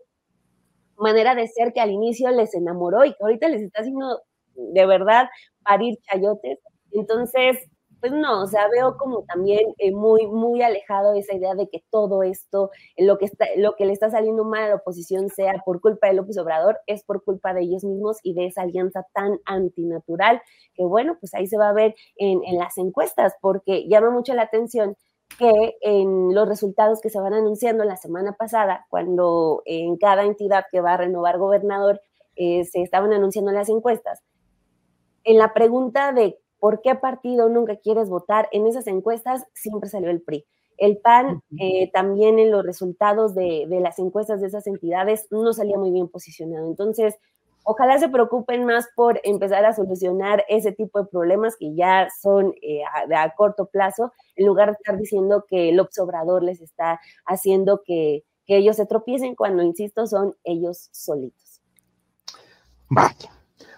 manera de ser que al inicio les enamoró y que ahorita les está haciendo de verdad parir chayotes. Entonces, pues no, o sea, veo como también eh, muy, muy alejado esa idea de que todo esto, lo que, está, lo que le está saliendo mal a la oposición sea por culpa de López Obrador, es por culpa de ellos mismos y de esa alianza tan antinatural, que bueno, pues ahí se va a ver en, las encuestas, porque llama mucho la atención que en los resultados que se van anunciando la semana pasada, cuando en cada entidad que va a renovar gobernador eh, se estaban anunciando las encuestas, en la pregunta de por qué partido nunca quieres votar, en esas encuestas siempre salió el PRI. El PAN eh, también en los resultados de, de, las encuestas de esas entidades no salía muy bien posicionado. Entonces, ojalá se preocupen más por empezar a solucionar ese tipo de problemas que ya son eh, a, corto plazo, en lugar de estar diciendo que el obsobrador les está haciendo que, ellos se tropiecen cuando, insisto, son ellos solitos.
Vaya.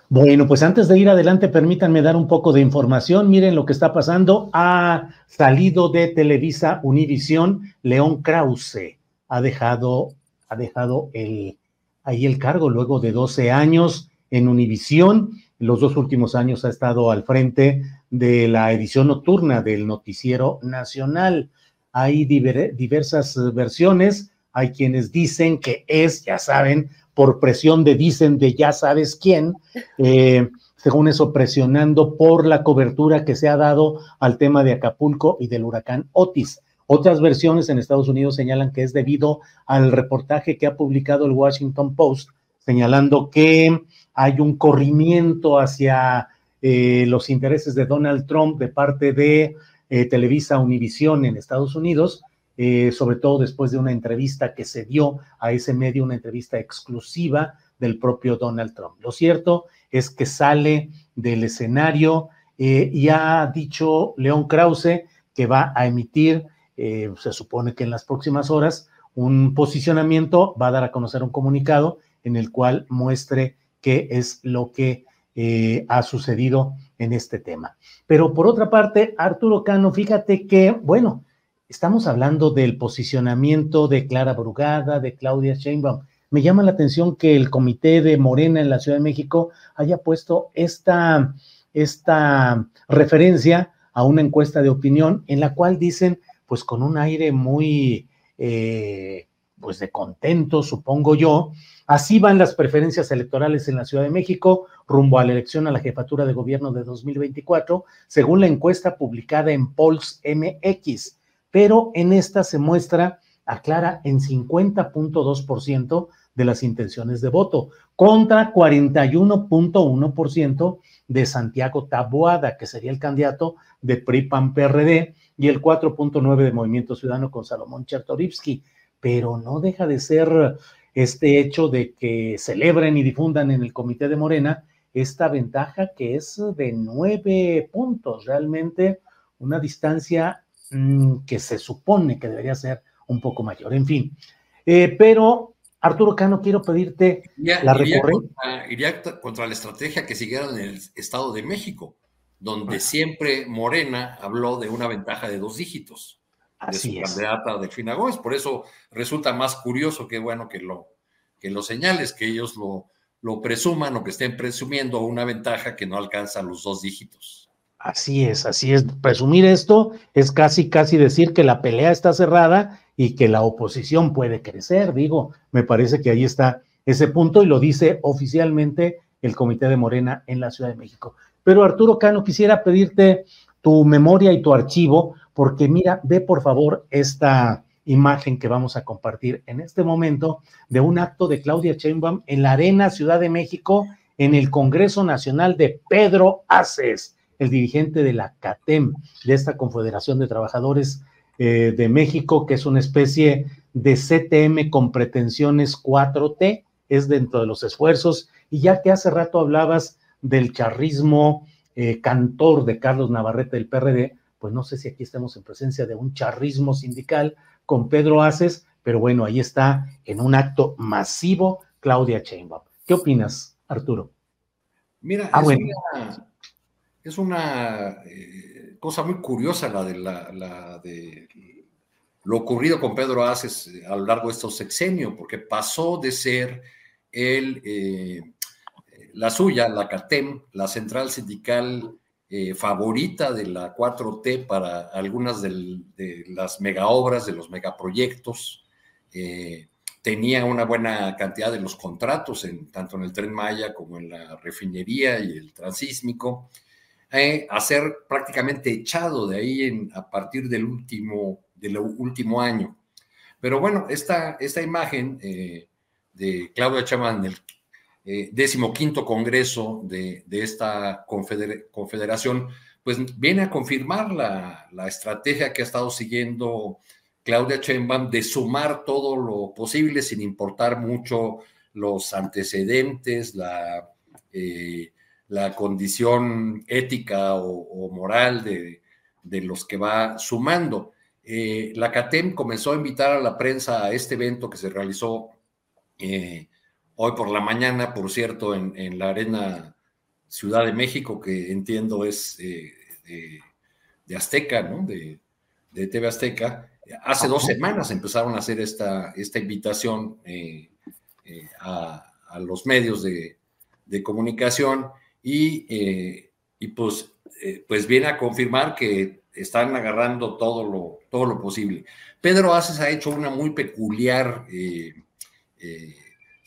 Bueno, pues antes de ir adelante, permítanme dar un poco de información. Miren lo que está pasando. Ha salido de Televisa Univisión León Krause. Ha dejado, ha dejado el, ahí el cargo luego de 12 años en Univisión. Los dos últimos años ha estado al frente de la edición nocturna del Noticiero Nacional. Hay diversas versiones. Hay quienes dicen que es, ya saben, por presión de dicen de ya sabes quién, eh, según eso, presionando por la cobertura que se ha dado al tema de Acapulco y del huracán Otis. Otras versiones en Estados Unidos señalan que es debido al reportaje que ha publicado el Washington Post, señalando que hay un corrimiento hacia eh, los intereses de Donald Trump de parte de eh, Televisa Univisión en Estados Unidos, eh, sobre todo después de una entrevista que se dio a ese medio, una entrevista exclusiva del propio Donald Trump. Lo cierto es que sale del escenario y ha dicho León Krause que va a emitir eh, se supone que en las próximas horas un posicionamiento va a dar a conocer un comunicado en el cual muestre qué es lo que eh, ha sucedido en este tema. Pero por otra parte, Arturo Cano, fíjate que, bueno, estamos hablando del posicionamiento de Clara Brugada, de Claudia Sheinbaum. Me llama la atención que el comité de Morena en la Ciudad de México haya puesto esta, esta referencia a una encuesta de opinión en la cual dicen, pues con un aire muy, eh, pues de contento, supongo yo, Así van las preferencias electorales en la Ciudad de México rumbo a la elección a la jefatura de gobierno de 2024, según la encuesta publicada en Polls MX. Pero en esta se muestra a Clara en 50.2% de las intenciones de voto, contra 41.1% de Santiago Taboada, que sería el candidato de PRI-PAN-PRD, y el 4.9% de Movimiento Ciudadano con Salomón Chertorivsky. Pero no deja de ser este hecho de que celebren y difundan en el comité de Morena esta ventaja que es de nueve puntos, realmente una distancia mm, que se supone que debería ser un poco mayor. En fin, eh, pero Arturo Cano, quiero pedirte la
recurrencia. Iría, contra la estrategia que siguieron en el Estado de México, donde siempre Morena habló de una ventaja de dos dígitos. Así de su candidata Delfina Gómez. Por eso resulta más curioso que bueno que lo, que lo señales, que ellos lo, lo presuman o que estén presumiendo una ventaja que no alcanza los dos dígitos.
Así es, así es. Presumir esto es casi, casi decir que la pelea está cerrada y que la oposición puede crecer. Digo, me parece que ahí está ese punto y lo dice oficialmente el Comité de Morena en la Ciudad de México. Pero Arturo Cano, quisiera pedirte tu memoria y tu archivo porque mira, ve por favor esta imagen que vamos a compartir en este momento de un acto de Claudia Sheinbaum en la Arena Ciudad de México en el Congreso Nacional de Pedro Aces, el dirigente de la CATEM, de esta Confederación de Trabajadores eh, de México, que es una especie de CTM con pretensiones 4T, es dentro de los esfuerzos, y ya que hace rato hablabas del charrismo eh, cantor de Carlos Navarrete del PRD, pues no sé si aquí estamos en presencia de un charrismo sindical con Pedro Aces, pero bueno, ahí está en un acto masivo Claudia Sheinbaum. ¿Qué opinas, Arturo?
Mira, ah, es, una, eh, cosa muy curiosa la de, lo ocurrido con Pedro Aces a lo largo de estos sexenios, porque pasó de ser eh, la suya, la CATEM, la central sindical eh, favorita de la 4T para algunas de las megaobras, de los megaproyectos. Eh, tenía una buena cantidad de los contratos, en, tanto en el tren Maya como en la refinería y el transísmico, eh, a ser prácticamente echado de ahí a partir del último, del último año. Pero bueno, esta, esta imagen de Claudia Chamán, el eh, decimoquinto congreso de, esta confederación, pues viene a confirmar la, estrategia que ha estado siguiendo Claudia Sheinbaum de sumar todo lo posible sin importar mucho los antecedentes, la, eh, la condición ética o, moral de, los que va sumando. Eh, la CATEM comenzó a invitar a la prensa a este evento que se realizó eh, Hoy por la mañana, por cierto, en, la Arena Ciudad de México, que entiendo es eh, de, Azteca, ¿no? De, TV Azteca. Hace dos semanas empezaron a hacer esta, esta invitación eh, a, los medios de, comunicación y, pues, pues viene a confirmar que están agarrando todo lo, todo lo posible. Pedro Aces ha hecho una muy peculiar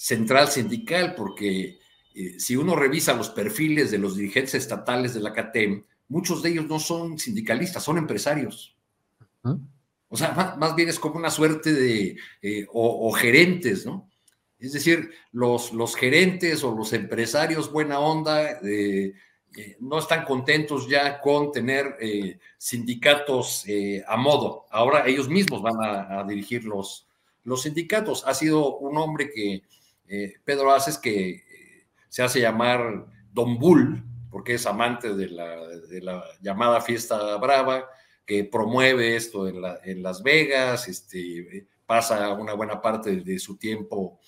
central sindical, porque eh, si uno revisa los perfiles de los dirigentes estatales de la CATEM, muchos de ellos no son sindicalistas, son empresarios. O sea, más, bien es como una suerte de, eh, o, gerentes, ¿no? Es decir, los, los gerentes o los empresarios buena onda eh, no están contentos ya con tener sindicatos a modo. Ahora ellos mismos van a, dirigir los, los sindicatos. Ha sido un hombre que eh, Pedro Aces, que eh, se hace llamar Don Bull, porque es amante de la, llamada fiesta brava, que promueve esto en, Las Vegas, este, pasa una buena parte de su tiempo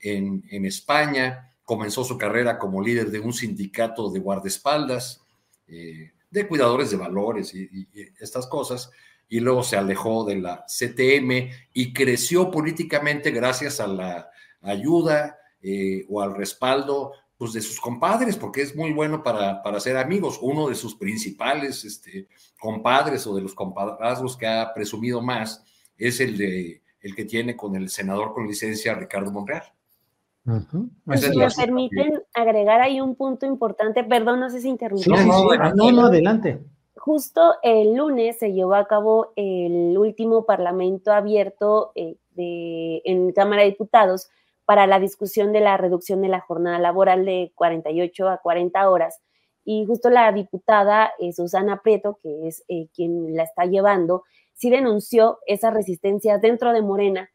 en, España, comenzó su carrera como líder de un sindicato de guardaespaldas, eh, de cuidadores de valores y, estas cosas, y luego se alejó de la CTM y creció políticamente gracias a la ayuda eh, o al respaldo pues, de sus compadres, porque es muy bueno para, para ser amigos. Uno de sus principales este, compadres o de los compadrazgos que ha presumido más es el, de, el que tiene con el senador con licencia Ricardo Monreal.
Si me permiten agregar ahí un punto importante, perdón, no sé si interrumpí.
no, no, adelante.
Justo el lunes se llevó a cabo el último parlamento abierto eh, de, en Cámara de Diputados para la discusión de la reducción de la jornada laboral de 48 a 40 horas. Y justo la diputada eh, Susana Prieto, que es eh, quien la está llevando, sí denunció esa resistencia dentro de Morena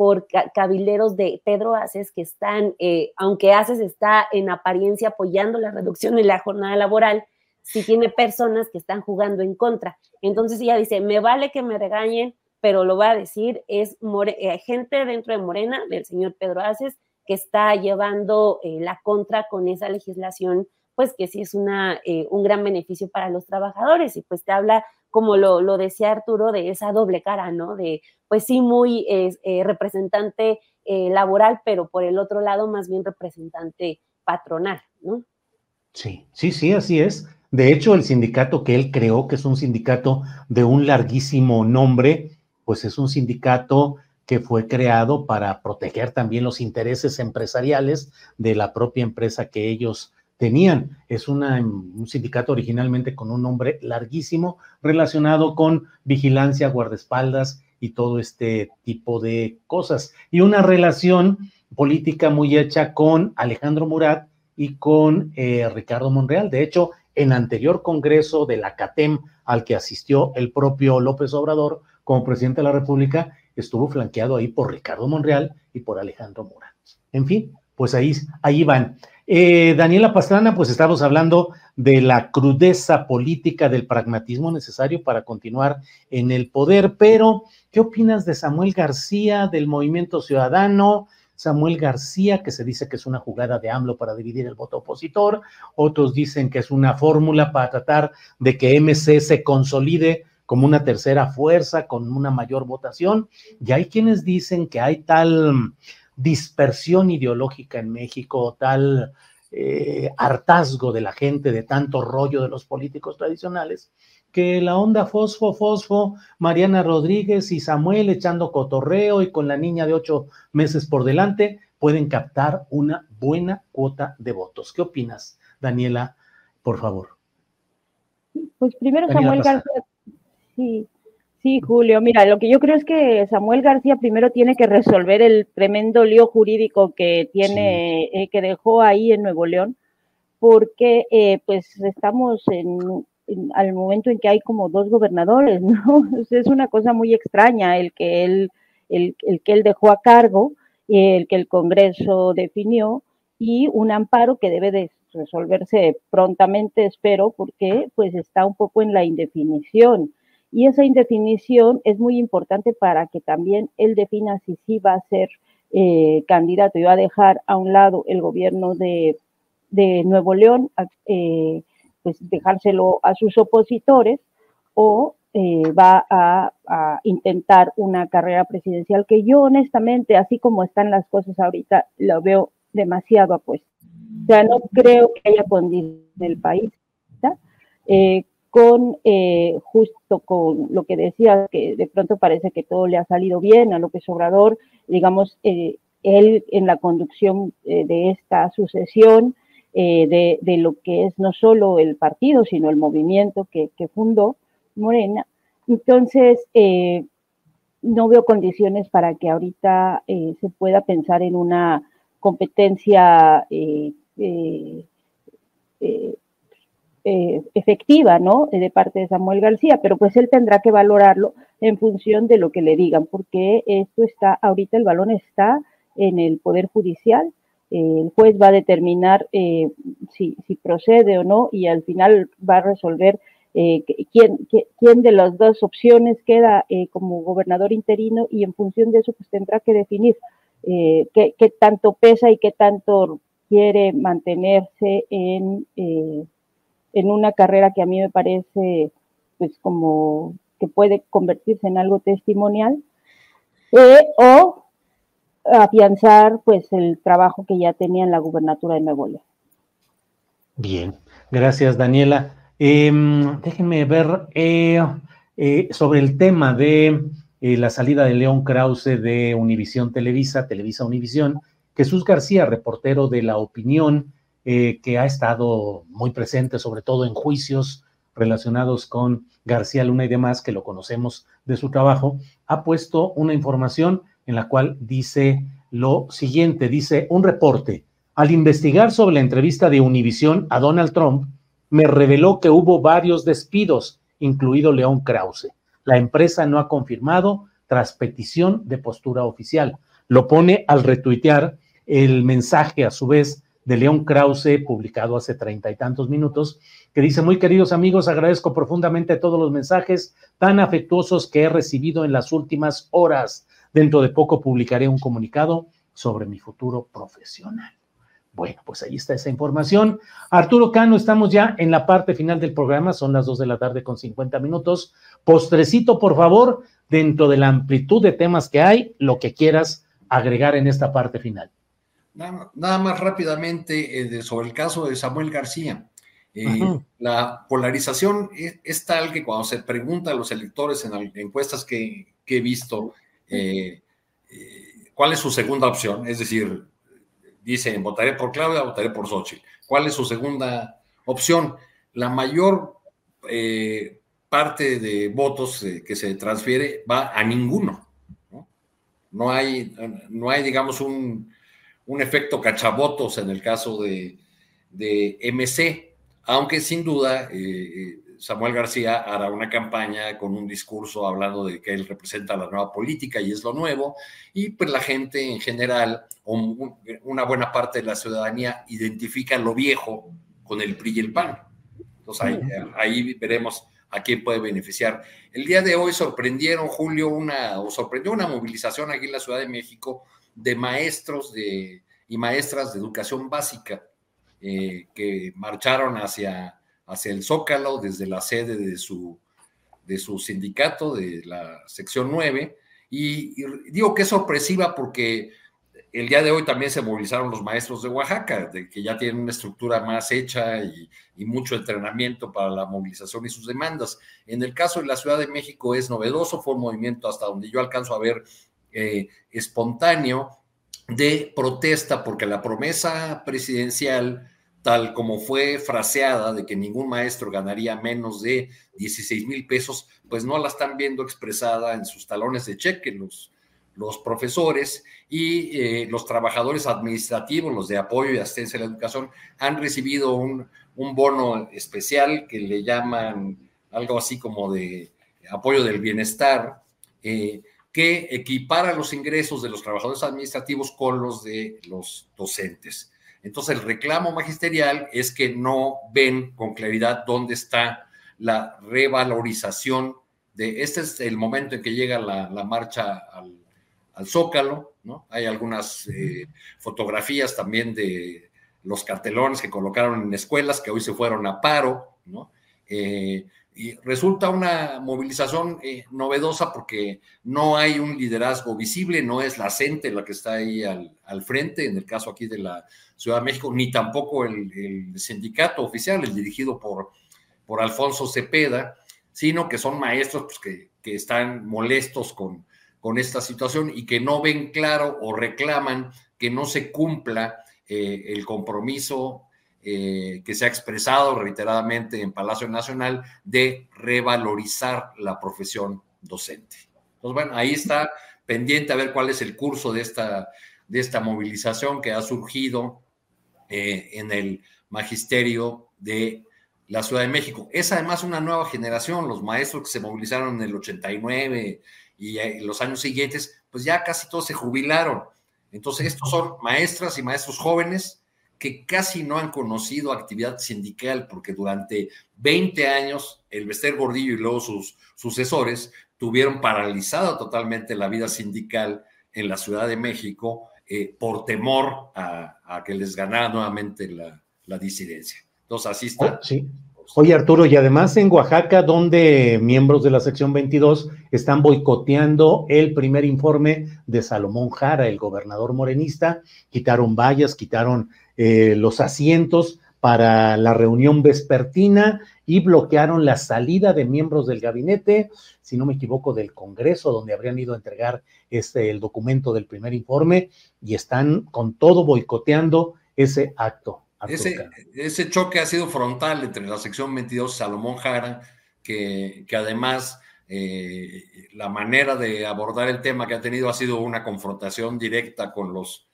por cabilderos de Pedro Aces que están, eh, aunque Aces está en apariencia apoyando la reducción de la jornada laboral, sí tiene personas que están jugando en contra. Entonces ella dice, me vale que me regañen, pero lo va a decir, es eh, gente dentro de Morena, del señor Pedro Aces, que está llevando eh, la contra con esa legislación, pues que sí es una, un gran beneficio para los trabajadores y pues te habla como lo, decía Arturo, de esa doble cara, ¿no? De, pues sí, muy eh, representante eh, laboral, pero por el otro lado, más bien representante patronal, ¿no?
Sí, sí, sí, así es. De hecho, el sindicato que él creó, que es un sindicato de un larguísimo nombre, pues es un sindicato que fue creado para proteger también los intereses empresariales de la propia empresa que ellos tenían. Es un sindicato originalmente con un nombre larguísimo relacionado con vigilancia, guardaespaldas y todo este tipo de cosas. Y una relación política muy hecha con Alejandro Murat y con eh, Ricardo Monreal. De hecho, en anterior congreso de la CATEM al que asistió el propio López Obrador como presidente de la República, estuvo flanqueado ahí por Ricardo Monreal y por Alejandro Murat. En fin, pues ahí, ahí van. Eh, Daniela Pastrana, pues estamos hablando de la crudeza política, del pragmatismo necesario para continuar en el poder, pero ¿qué opinas de Samuel García, del Movimiento Ciudadano? Samuel García, que se dice que es una jugada de AMLO para dividir el voto opositor, otros dicen que es una fórmula para tratar de que MC se consolide como una tercera fuerza, con una mayor votación, y hay quienes dicen que hay tal dispersión ideológica en México, tal eh, hartazgo de la gente, de tanto rollo de los políticos tradicionales, que la onda fosfo, fosfo, Mariana Rodríguez y Samuel echando cotorreo y con la niña de ocho meses por delante, pueden captar una buena cuota de votos. ¿Qué opinas, Daniela, por favor?
Pues primero Samuel García, sí, Sí, Julio, mira, lo que yo creo es que Samuel García primero tiene que resolver el tremendo lío jurídico que tiene, eh, que dejó ahí en Nuevo León, porque eh, pues estamos en, al momento en que hay como dos gobernadores, ¿no? Es una cosa muy extraña el que él, el, el que él dejó a cargo, el que el Congreso definió y un amparo que debe de resolverse prontamente, espero, porque pues está un poco en la indefinición y esa indefinición es muy importante para que también él defina si sí va a ser eh, candidato y va a dejar a un lado el gobierno de, Nuevo León, eh, pues dejárselo a sus opositores o eh, va a, intentar una carrera presidencial que yo honestamente, así como están las cosas ahorita, lo veo demasiado apuesto. O sea, no creo que haya condición en el país con eh, justo con lo que decía, que de pronto parece que todo le ha salido bien a López Obrador, digamos, eh, él en la conducción eh, de esta sucesión, de, de, lo que es no solo el partido, sino el movimiento que, que fundó Morena. Entonces, no veo condiciones para que ahorita se pueda pensar en una competencia eh, efectiva, ¿no? De parte de Samuel García, pero pues él tendrá que valorarlo en función de lo que le digan, porque esto está, ahorita el balón está en el Poder Judicial, el juez va a determinar eh, si, procede o no y al final va a resolver eh, quién, quién, de las dos opciones queda como gobernador interino y en función de eso pues tendrá que definir eh, qué, tanto pesa y qué tanto quiere mantenerse en, eh, en una carrera que a mí me parece pues como que puede convertirse en algo testimonial, o afianzar pues el trabajo que ya tenía en la gubernatura de Nuevo León.
Bien, gracias Daniela. Em, déjenme ver eh, eh, sobre el tema de eh, la salida de León Krause de Univisión Televisa, Televisa Univisión. Jesús García, reportero de La Opinión, que ha estado muy presente, sobre todo en juicios relacionados con García Luna y demás, que lo conocemos de su trabajo, ha puesto una información en la cual dice lo siguiente, dice un reporte. Al investigar sobre la entrevista de Univisión a Donald Trump, me reveló que hubo varios despidos, incluido León Krause. La empresa no ha confirmado tras petición de postura oficial. Lo pone al retuitear el mensaje a su vez de León Krause, publicado hace treinta y tantos minutos, que dice, muy queridos amigos, agradezco profundamente todos los mensajes tan afectuosos que he recibido en las últimas horas. Dentro de poco publicaré un comunicado sobre mi futuro profesional. Bueno, pues ahí está esa información. Arturo Cano, estamos ya en la parte final del programa, son las dos de la tarde con 50 minutos. Postrecito, por favor, dentro de la amplitud de temas que hay, lo que quieras agregar en esta parte final.
Nada, más rápidamente eh, sobre el caso de Samuel García. Eh, la polarización es, tal que cuando se pregunta a los electores en encuestas que, he visto eh, cuál es su segunda opción, es decir, dicen votaré por Claudia, votaré por Xochitl. ¿Cuál es su segunda opción? La mayor parte de votos que se transfiere va a ninguno. No, hay, no hay, digamos, un, un efecto cachabotos en el caso de, de MC, aunque sin duda eh, eh, Samuel García hará una campaña con un discurso hablando de que él representa la nueva política y es lo nuevo, y pues la gente en general, o una buena parte de la ciudadanía, identifica lo viejo con el PRI y el PAN. Entonces ahí, ahí veremos a quién puede beneficiar. El día de hoy sorprendieron, Julio, una, o sorprendió una movilización aquí en la Ciudad de México de maestros de, y maestras de educación básica eh, que marcharon hacia, hacia el Zócalo desde la sede de su, de su sindicato, de la sección 9. Y, digo que es sorpresiva porque el día de hoy también se movilizaron los maestros de Oaxaca, que ya tienen una estructura más hecha y, mucho entrenamiento para la movilización y sus demandas. En el caso de la Ciudad de México es novedoso, fue un movimiento hasta donde yo alcanzo a ver eh, espontáneo de protesta porque la promesa presidencial, tal como fue fraseada de que ningún maestro ganaría menos de 16 mil pesos, pues no la están viendo expresada en sus talones de cheque los, los profesores y eh, los trabajadores administrativos, los de apoyo y asistencia a la educación, han recibido un, un bono especial que le llaman algo así como de apoyo del bienestar. Eh, que equipara los ingresos de los trabajadores administrativos con los de los docentes. Entonces, el reclamo magisterial es que no ven con claridad dónde está la revalorización de, este es el momento en que llega la, marcha al, Zócalo, ¿no? Hay algunas eh, fotografías también de los cartelones que colocaron en escuelas que hoy se fueron a paro, ¿no? Eh, y resulta una movilización eh, novedosa porque no hay un liderazgo visible, no es la CENTE la que está ahí al, frente, en el caso aquí de la Ciudad de México, ni tampoco el, sindicato oficial, el dirigido por, por Alfonso Cepeda, sino que son maestros pues, que, que, están molestos con, con esta situación y que no ven claro o reclaman que no se cumpla eh, el compromiso eh, que se ha expresado reiteradamente en Palacio Nacional de revalorizar la profesión docente. Entonces, bueno, ahí está pendiente a ver cuál es el curso de esta, de esta movilización que ha surgido eh, en el magisterio de la Ciudad de México. Es además una nueva generación, los maestros que se movilizaron en el 89 y en los años siguientes, pues ya casi todos se jubilaron. Entonces, estos son maestras y maestros jóvenes que casi no han conocido actividad sindical porque durante 20 años el Bester Gordillo y luego sus sucesores tuvieron paralizada totalmente la vida sindical en la Ciudad de México eh, por temor a, que les ganara nuevamente la, la disidencia. Entonces, así está.
Oh, sí. Oye, Arturo, y además en Oaxaca, donde miembros de la sección 22 están boicoteando el primer informe de Salomón Jara, el gobernador morenista, quitaron vallas, quitaron eh, los asientos para la reunión vespertina y bloquearon la salida de miembros del gabinete, si no me equivoco, del Congreso, donde habrían ido a entregar este, el documento del primer informe, y están con todo boicoteando ese acto.
Ese, ese, choque ha sido frontal entre la sección 22 y Salomón Jara, que, que además eh, la manera de abordar el tema que ha tenido ha sido una confrontación directa con los,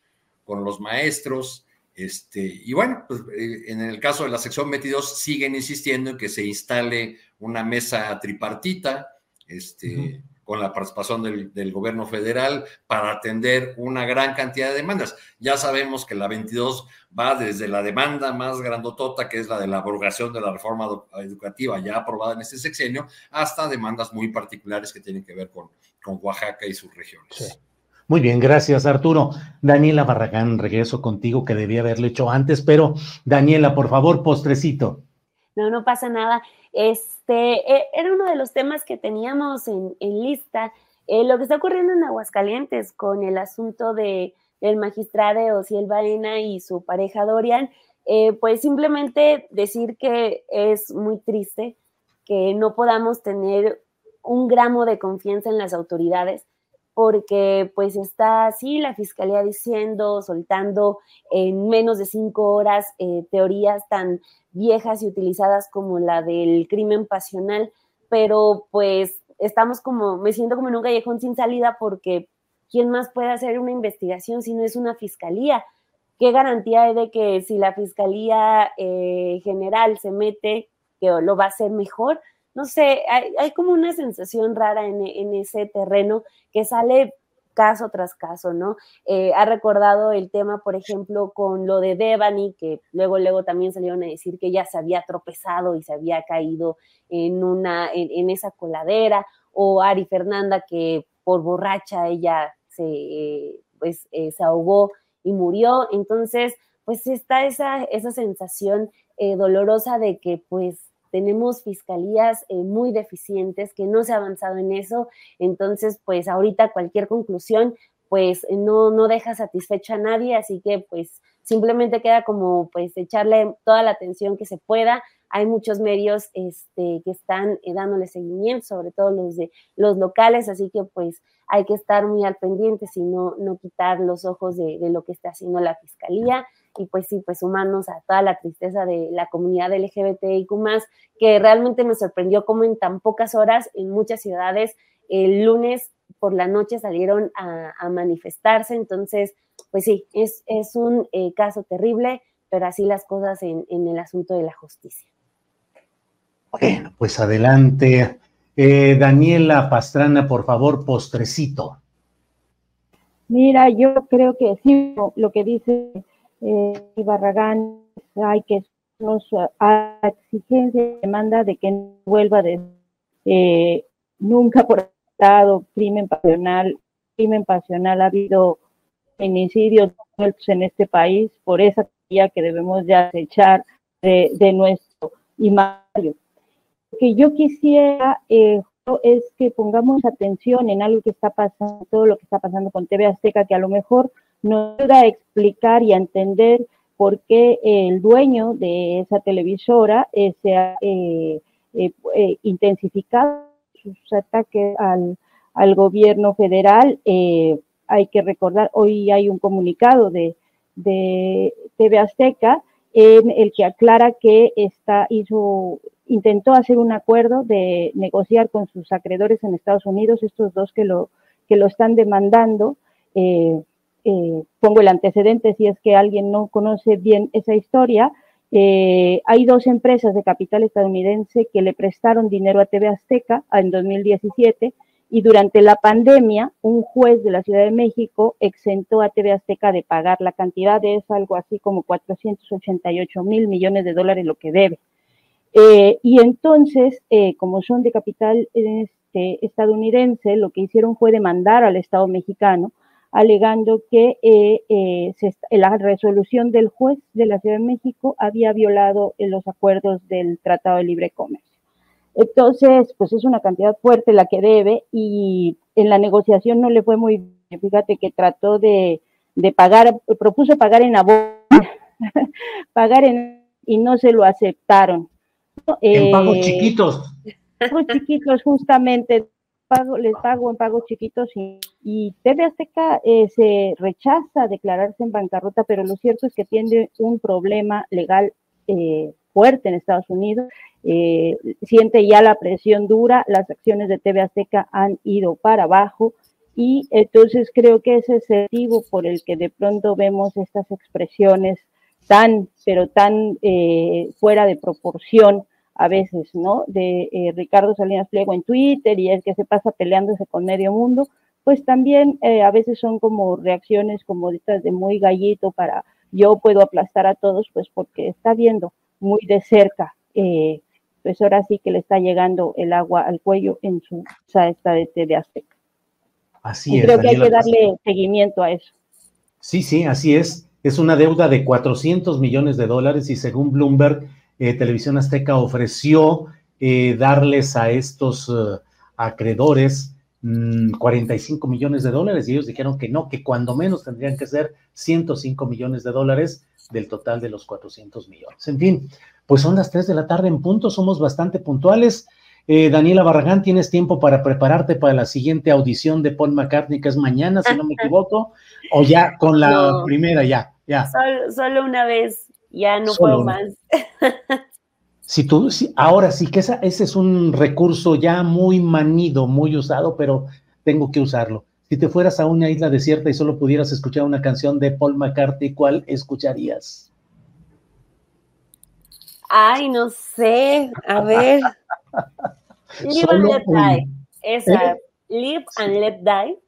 con los maestros. Este, y bueno, pues, eh, en el caso de la sección 22 siguen insistiendo en que se instale una mesa tripartita. Este, con la participación del, gobierno federal para atender una gran cantidad de demandas. Ya sabemos que la 22 va desde la demanda más grandotota, que es la de la abrogación de la reforma educativa ya aprobada en este sexenio, hasta demandas muy particulares que tienen que ver con, con Oaxaca y sus regiones.
Muy bien, gracias Arturo. Daniela Barragán, regreso contigo que debía haberlo hecho antes, pero Daniela, por favor, postrecito.
No, no pasa nada. Este, e, era uno de los temas que teníamos en, lista. Eh, lo que está ocurriendo en Aguascalientes con el asunto de, del magistrado Ociel Baena y su pareja Dorian, eh, pues simplemente decir que es muy triste que no podamos tener un gramo de confianza en las autoridades porque pues está así la fiscalía diciendo, soltando en menos de cinco horas eh, teorías tan viejas y utilizadas como la del crimen pasional, pero pues estamos como, me siento como en un callejón sin salida porque ¿quién más puede hacer una investigación si no es una fiscalía? ¿Qué garantía hay de que si la fiscalía eh, general se mete, que lo va a hacer mejor? No sé, hay, como una sensación rara en, ese terreno que sale caso tras caso, ¿no? Eh, ha recordado el tema, por ejemplo, con lo de Devani, que luego, luego también salieron a decir que ella se había tropezado y se había caído en una, en, esa coladera, o Ari Fernanda, que por borracha ella se, pues, eh, se ahogó y murió. Entonces, pues está esa, esa sensación eh, dolorosa de que, pues, tenemos fiscalías eh, muy deficientes, que no se ha avanzado en eso, entonces pues ahorita cualquier conclusión pues no, no deja satisfecha a nadie, así que pues simplemente queda como pues echarle toda la atención que se pueda. Hay muchos medios este, que están eh, dándole seguimiento, sobre todo los de los locales, así que pues hay que estar muy al pendiente y no, no quitar los ojos de lo que está haciendo la fiscalía y pues sí, pues humanos a toda la tristeza de la comunidad LGBTIQ que realmente me sorprendió cómo en tan pocas horas en muchas ciudades el lunes por la noche salieron a, manifestarse, entonces pues sí, es, es un eh, caso terrible, pero así las cosas en, el asunto de la justicia.
Bueno, pues adelante. Eh, Daniela Pastrana, por favor, postrecito.
Mira, yo creo que sí, lo que dice eh, Barragán, hay que nos a exigencia demanda de que no vuelva de eh, nunca por estado crimen pasional, crimen pasional ha habido feminicidios en este país por esa vía que debemos ya echar de, nuestro imagen. Lo que yo quisiera eh, es que pongamos atención en algo que está pasando, todo lo que está pasando con TV Azteca, que a lo mejor nos ayuda a explicar y a entender por qué el dueño de esa televisora eh, se ha eh, eh, intensificado sus ataques al, al gobierno federal. hay que recordar, hoy hay un comunicado de, de TV Azteca en el que aclara que está, hizo, intentó hacer un acuerdo de negociar con sus acreedores en Estados Unidos, estos dos que lo, que lo están demandando. Eh, eh, pongo el antecedente si es que alguien no conoce bien esa historia, eh, hay dos empresas de capital estadounidense que le prestaron dinero a TV Azteca en 2017 y durante la pandemia un juez de la Ciudad de México exentó a TV Azteca de pagar la cantidad es algo así como 488 mil millones de dólares lo que debe. Eh, y entonces, como son de capital este, estadounidense, lo que hicieron fue demandar al Estado mexicano alegando que eh, eh, la resolución del juez de la Ciudad de México había violado los acuerdos del Tratado de Libre Comercio. Entonces, pues es una cantidad fuerte la que debe y en la negociación no le fue muy bien. Fíjate que trató de, pagar, propuso pagar en abono, pagar en y no se lo aceptaron.
En pagos chiquitos.
Pagos chiquitos, justamente pago, les pago en pagos chiquitos y, y TV Azteca eh, se rechaza declararse en bancarrota, pero lo cierto es que tiene un problema legal eh, fuerte en Estados Unidos, eh, siente ya la presión dura, las acciones de TV Azteca han ido para abajo y entonces creo que ese es el motivo por el que de pronto vemos estas expresiones tan, pero tan fuera de proporción a veces, ¿no? De eh, Ricardo Salinas Pliego en Twitter y es que se pasa peleándose con medio mundo, pues también eh, a veces son como reacciones como estas de muy gallito para yo puedo aplastar a todos, pues porque está viendo muy de cerca, eh, pues ahora sí que le está llegando el agua al cuello en su esta de TV Azteca.
Así es.
Creo que hay que darle seguimiento a eso.
Sí, sí, así es. Es una deuda de 400 millones de dólares y según Bloomberg, eh, Televisión Azteca ofreció eh, darles a estos eh, acreedores 45 mm, millones de dólares y ellos dijeron que no, que cuando menos tendrían que ser 105 millones de dólares del total de los 400 millones. En fin, pues son las 3 de la tarde en punto, somos bastante puntuales. Daniela Barragán, tienes tiempo para prepararte para la siguiente audición de Paul McCartney, que es mañana, si no me equivoco, o ya con la primera, ya, ya.
Solo, una vez ya no puedo más.
Si tú, ahora sí que ese es un recurso ya muy manido, muy usado, pero tengo que usarlo. Si te fueras a una isla desierta y solo pudieras escuchar una canción de Paul McCartney, ¿cuál escucharías?
Ay, no sé. A ver. Live and Let Die. Esa. ¿Eh? Live and Let Die.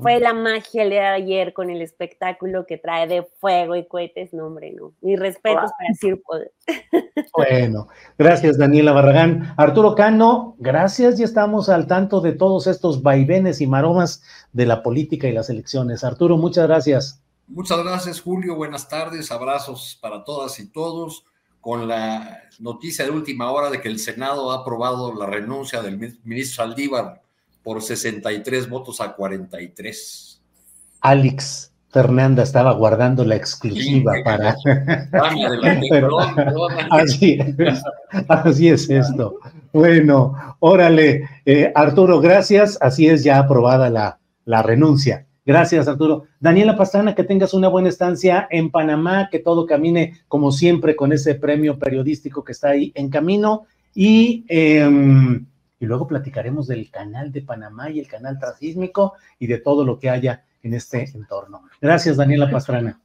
Fue la magia el de ayer con el espectáculo que trae de fuego y cohetes. No, hombre, no. Mis respetos para Sir Paul.
Bueno, gracias Daniela Barragán. Arturo Cano, gracias. Ya estamos al tanto de todos estos vaivenes y maromas de la política y las elecciones. Arturo, muchas gracias.
Muchas gracias, Julio. Buenas tardes. Abrazos para todas y todos. Con la noticia de última hora de que el Senado ha aprobado la renuncia del ministro Saldívar por 63 votos a 43.
Alex Fernanda estaba guardando la exclusiva para. así, es, así es esto. Bueno, órale, eh, Arturo, gracias. Así es ya aprobada la, la renuncia. Gracias, Arturo. Daniela Pastrana, que tengas una buena estancia en Panamá, que todo camine como siempre con ese premio periodístico que está ahí en camino. Y eh, y luego platicaremos del canal de Panamá y el canal transísmico y de todo lo que haya en este entorno. Gracias, Daniela Pastrana.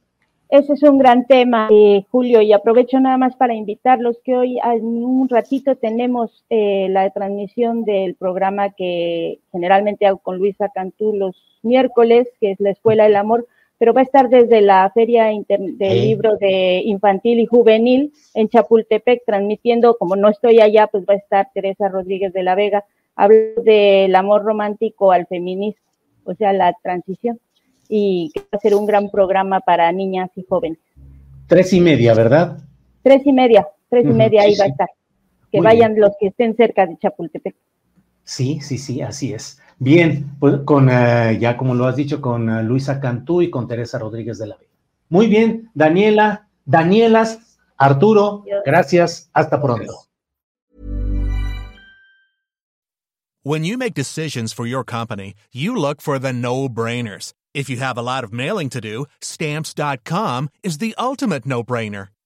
Ese es un gran tema, eh, Julio, y aprovecho nada más para invitarlos que hoy en un ratito tenemos eh, la transmisión del programa que generalmente hago con Luisa Cantú los miércoles, que es la Escuela del Amor, pero va a estar desde la Feria del Libro de Infantil y Juvenil en Chapultepec, transmitiendo, como no estoy allá, pues va a estar Teresa Rodríguez de la Vega, hablando del amor romántico al feminismo, o sea, la transición, y que va a ser un gran programa para niñas y jóvenes.
Tres y media, ¿verdad?
Tres y media, tres y media ahí va a estar. Que vayan los que estén cerca de Chapultepec.
Sí, sí, sí, así es. Bien, pues con, eh, ya como lo has dicho, con eh, Luisa Cantú y con Teresa Rodríguez de la Vega. Muy bien, Daniela, Danielas, Arturo, gracias, hasta pronto.
When you make decisions for your company, you look for the no-brainers. If you have a lot of mailing to do, stamps.com is the ultimate no-brainer.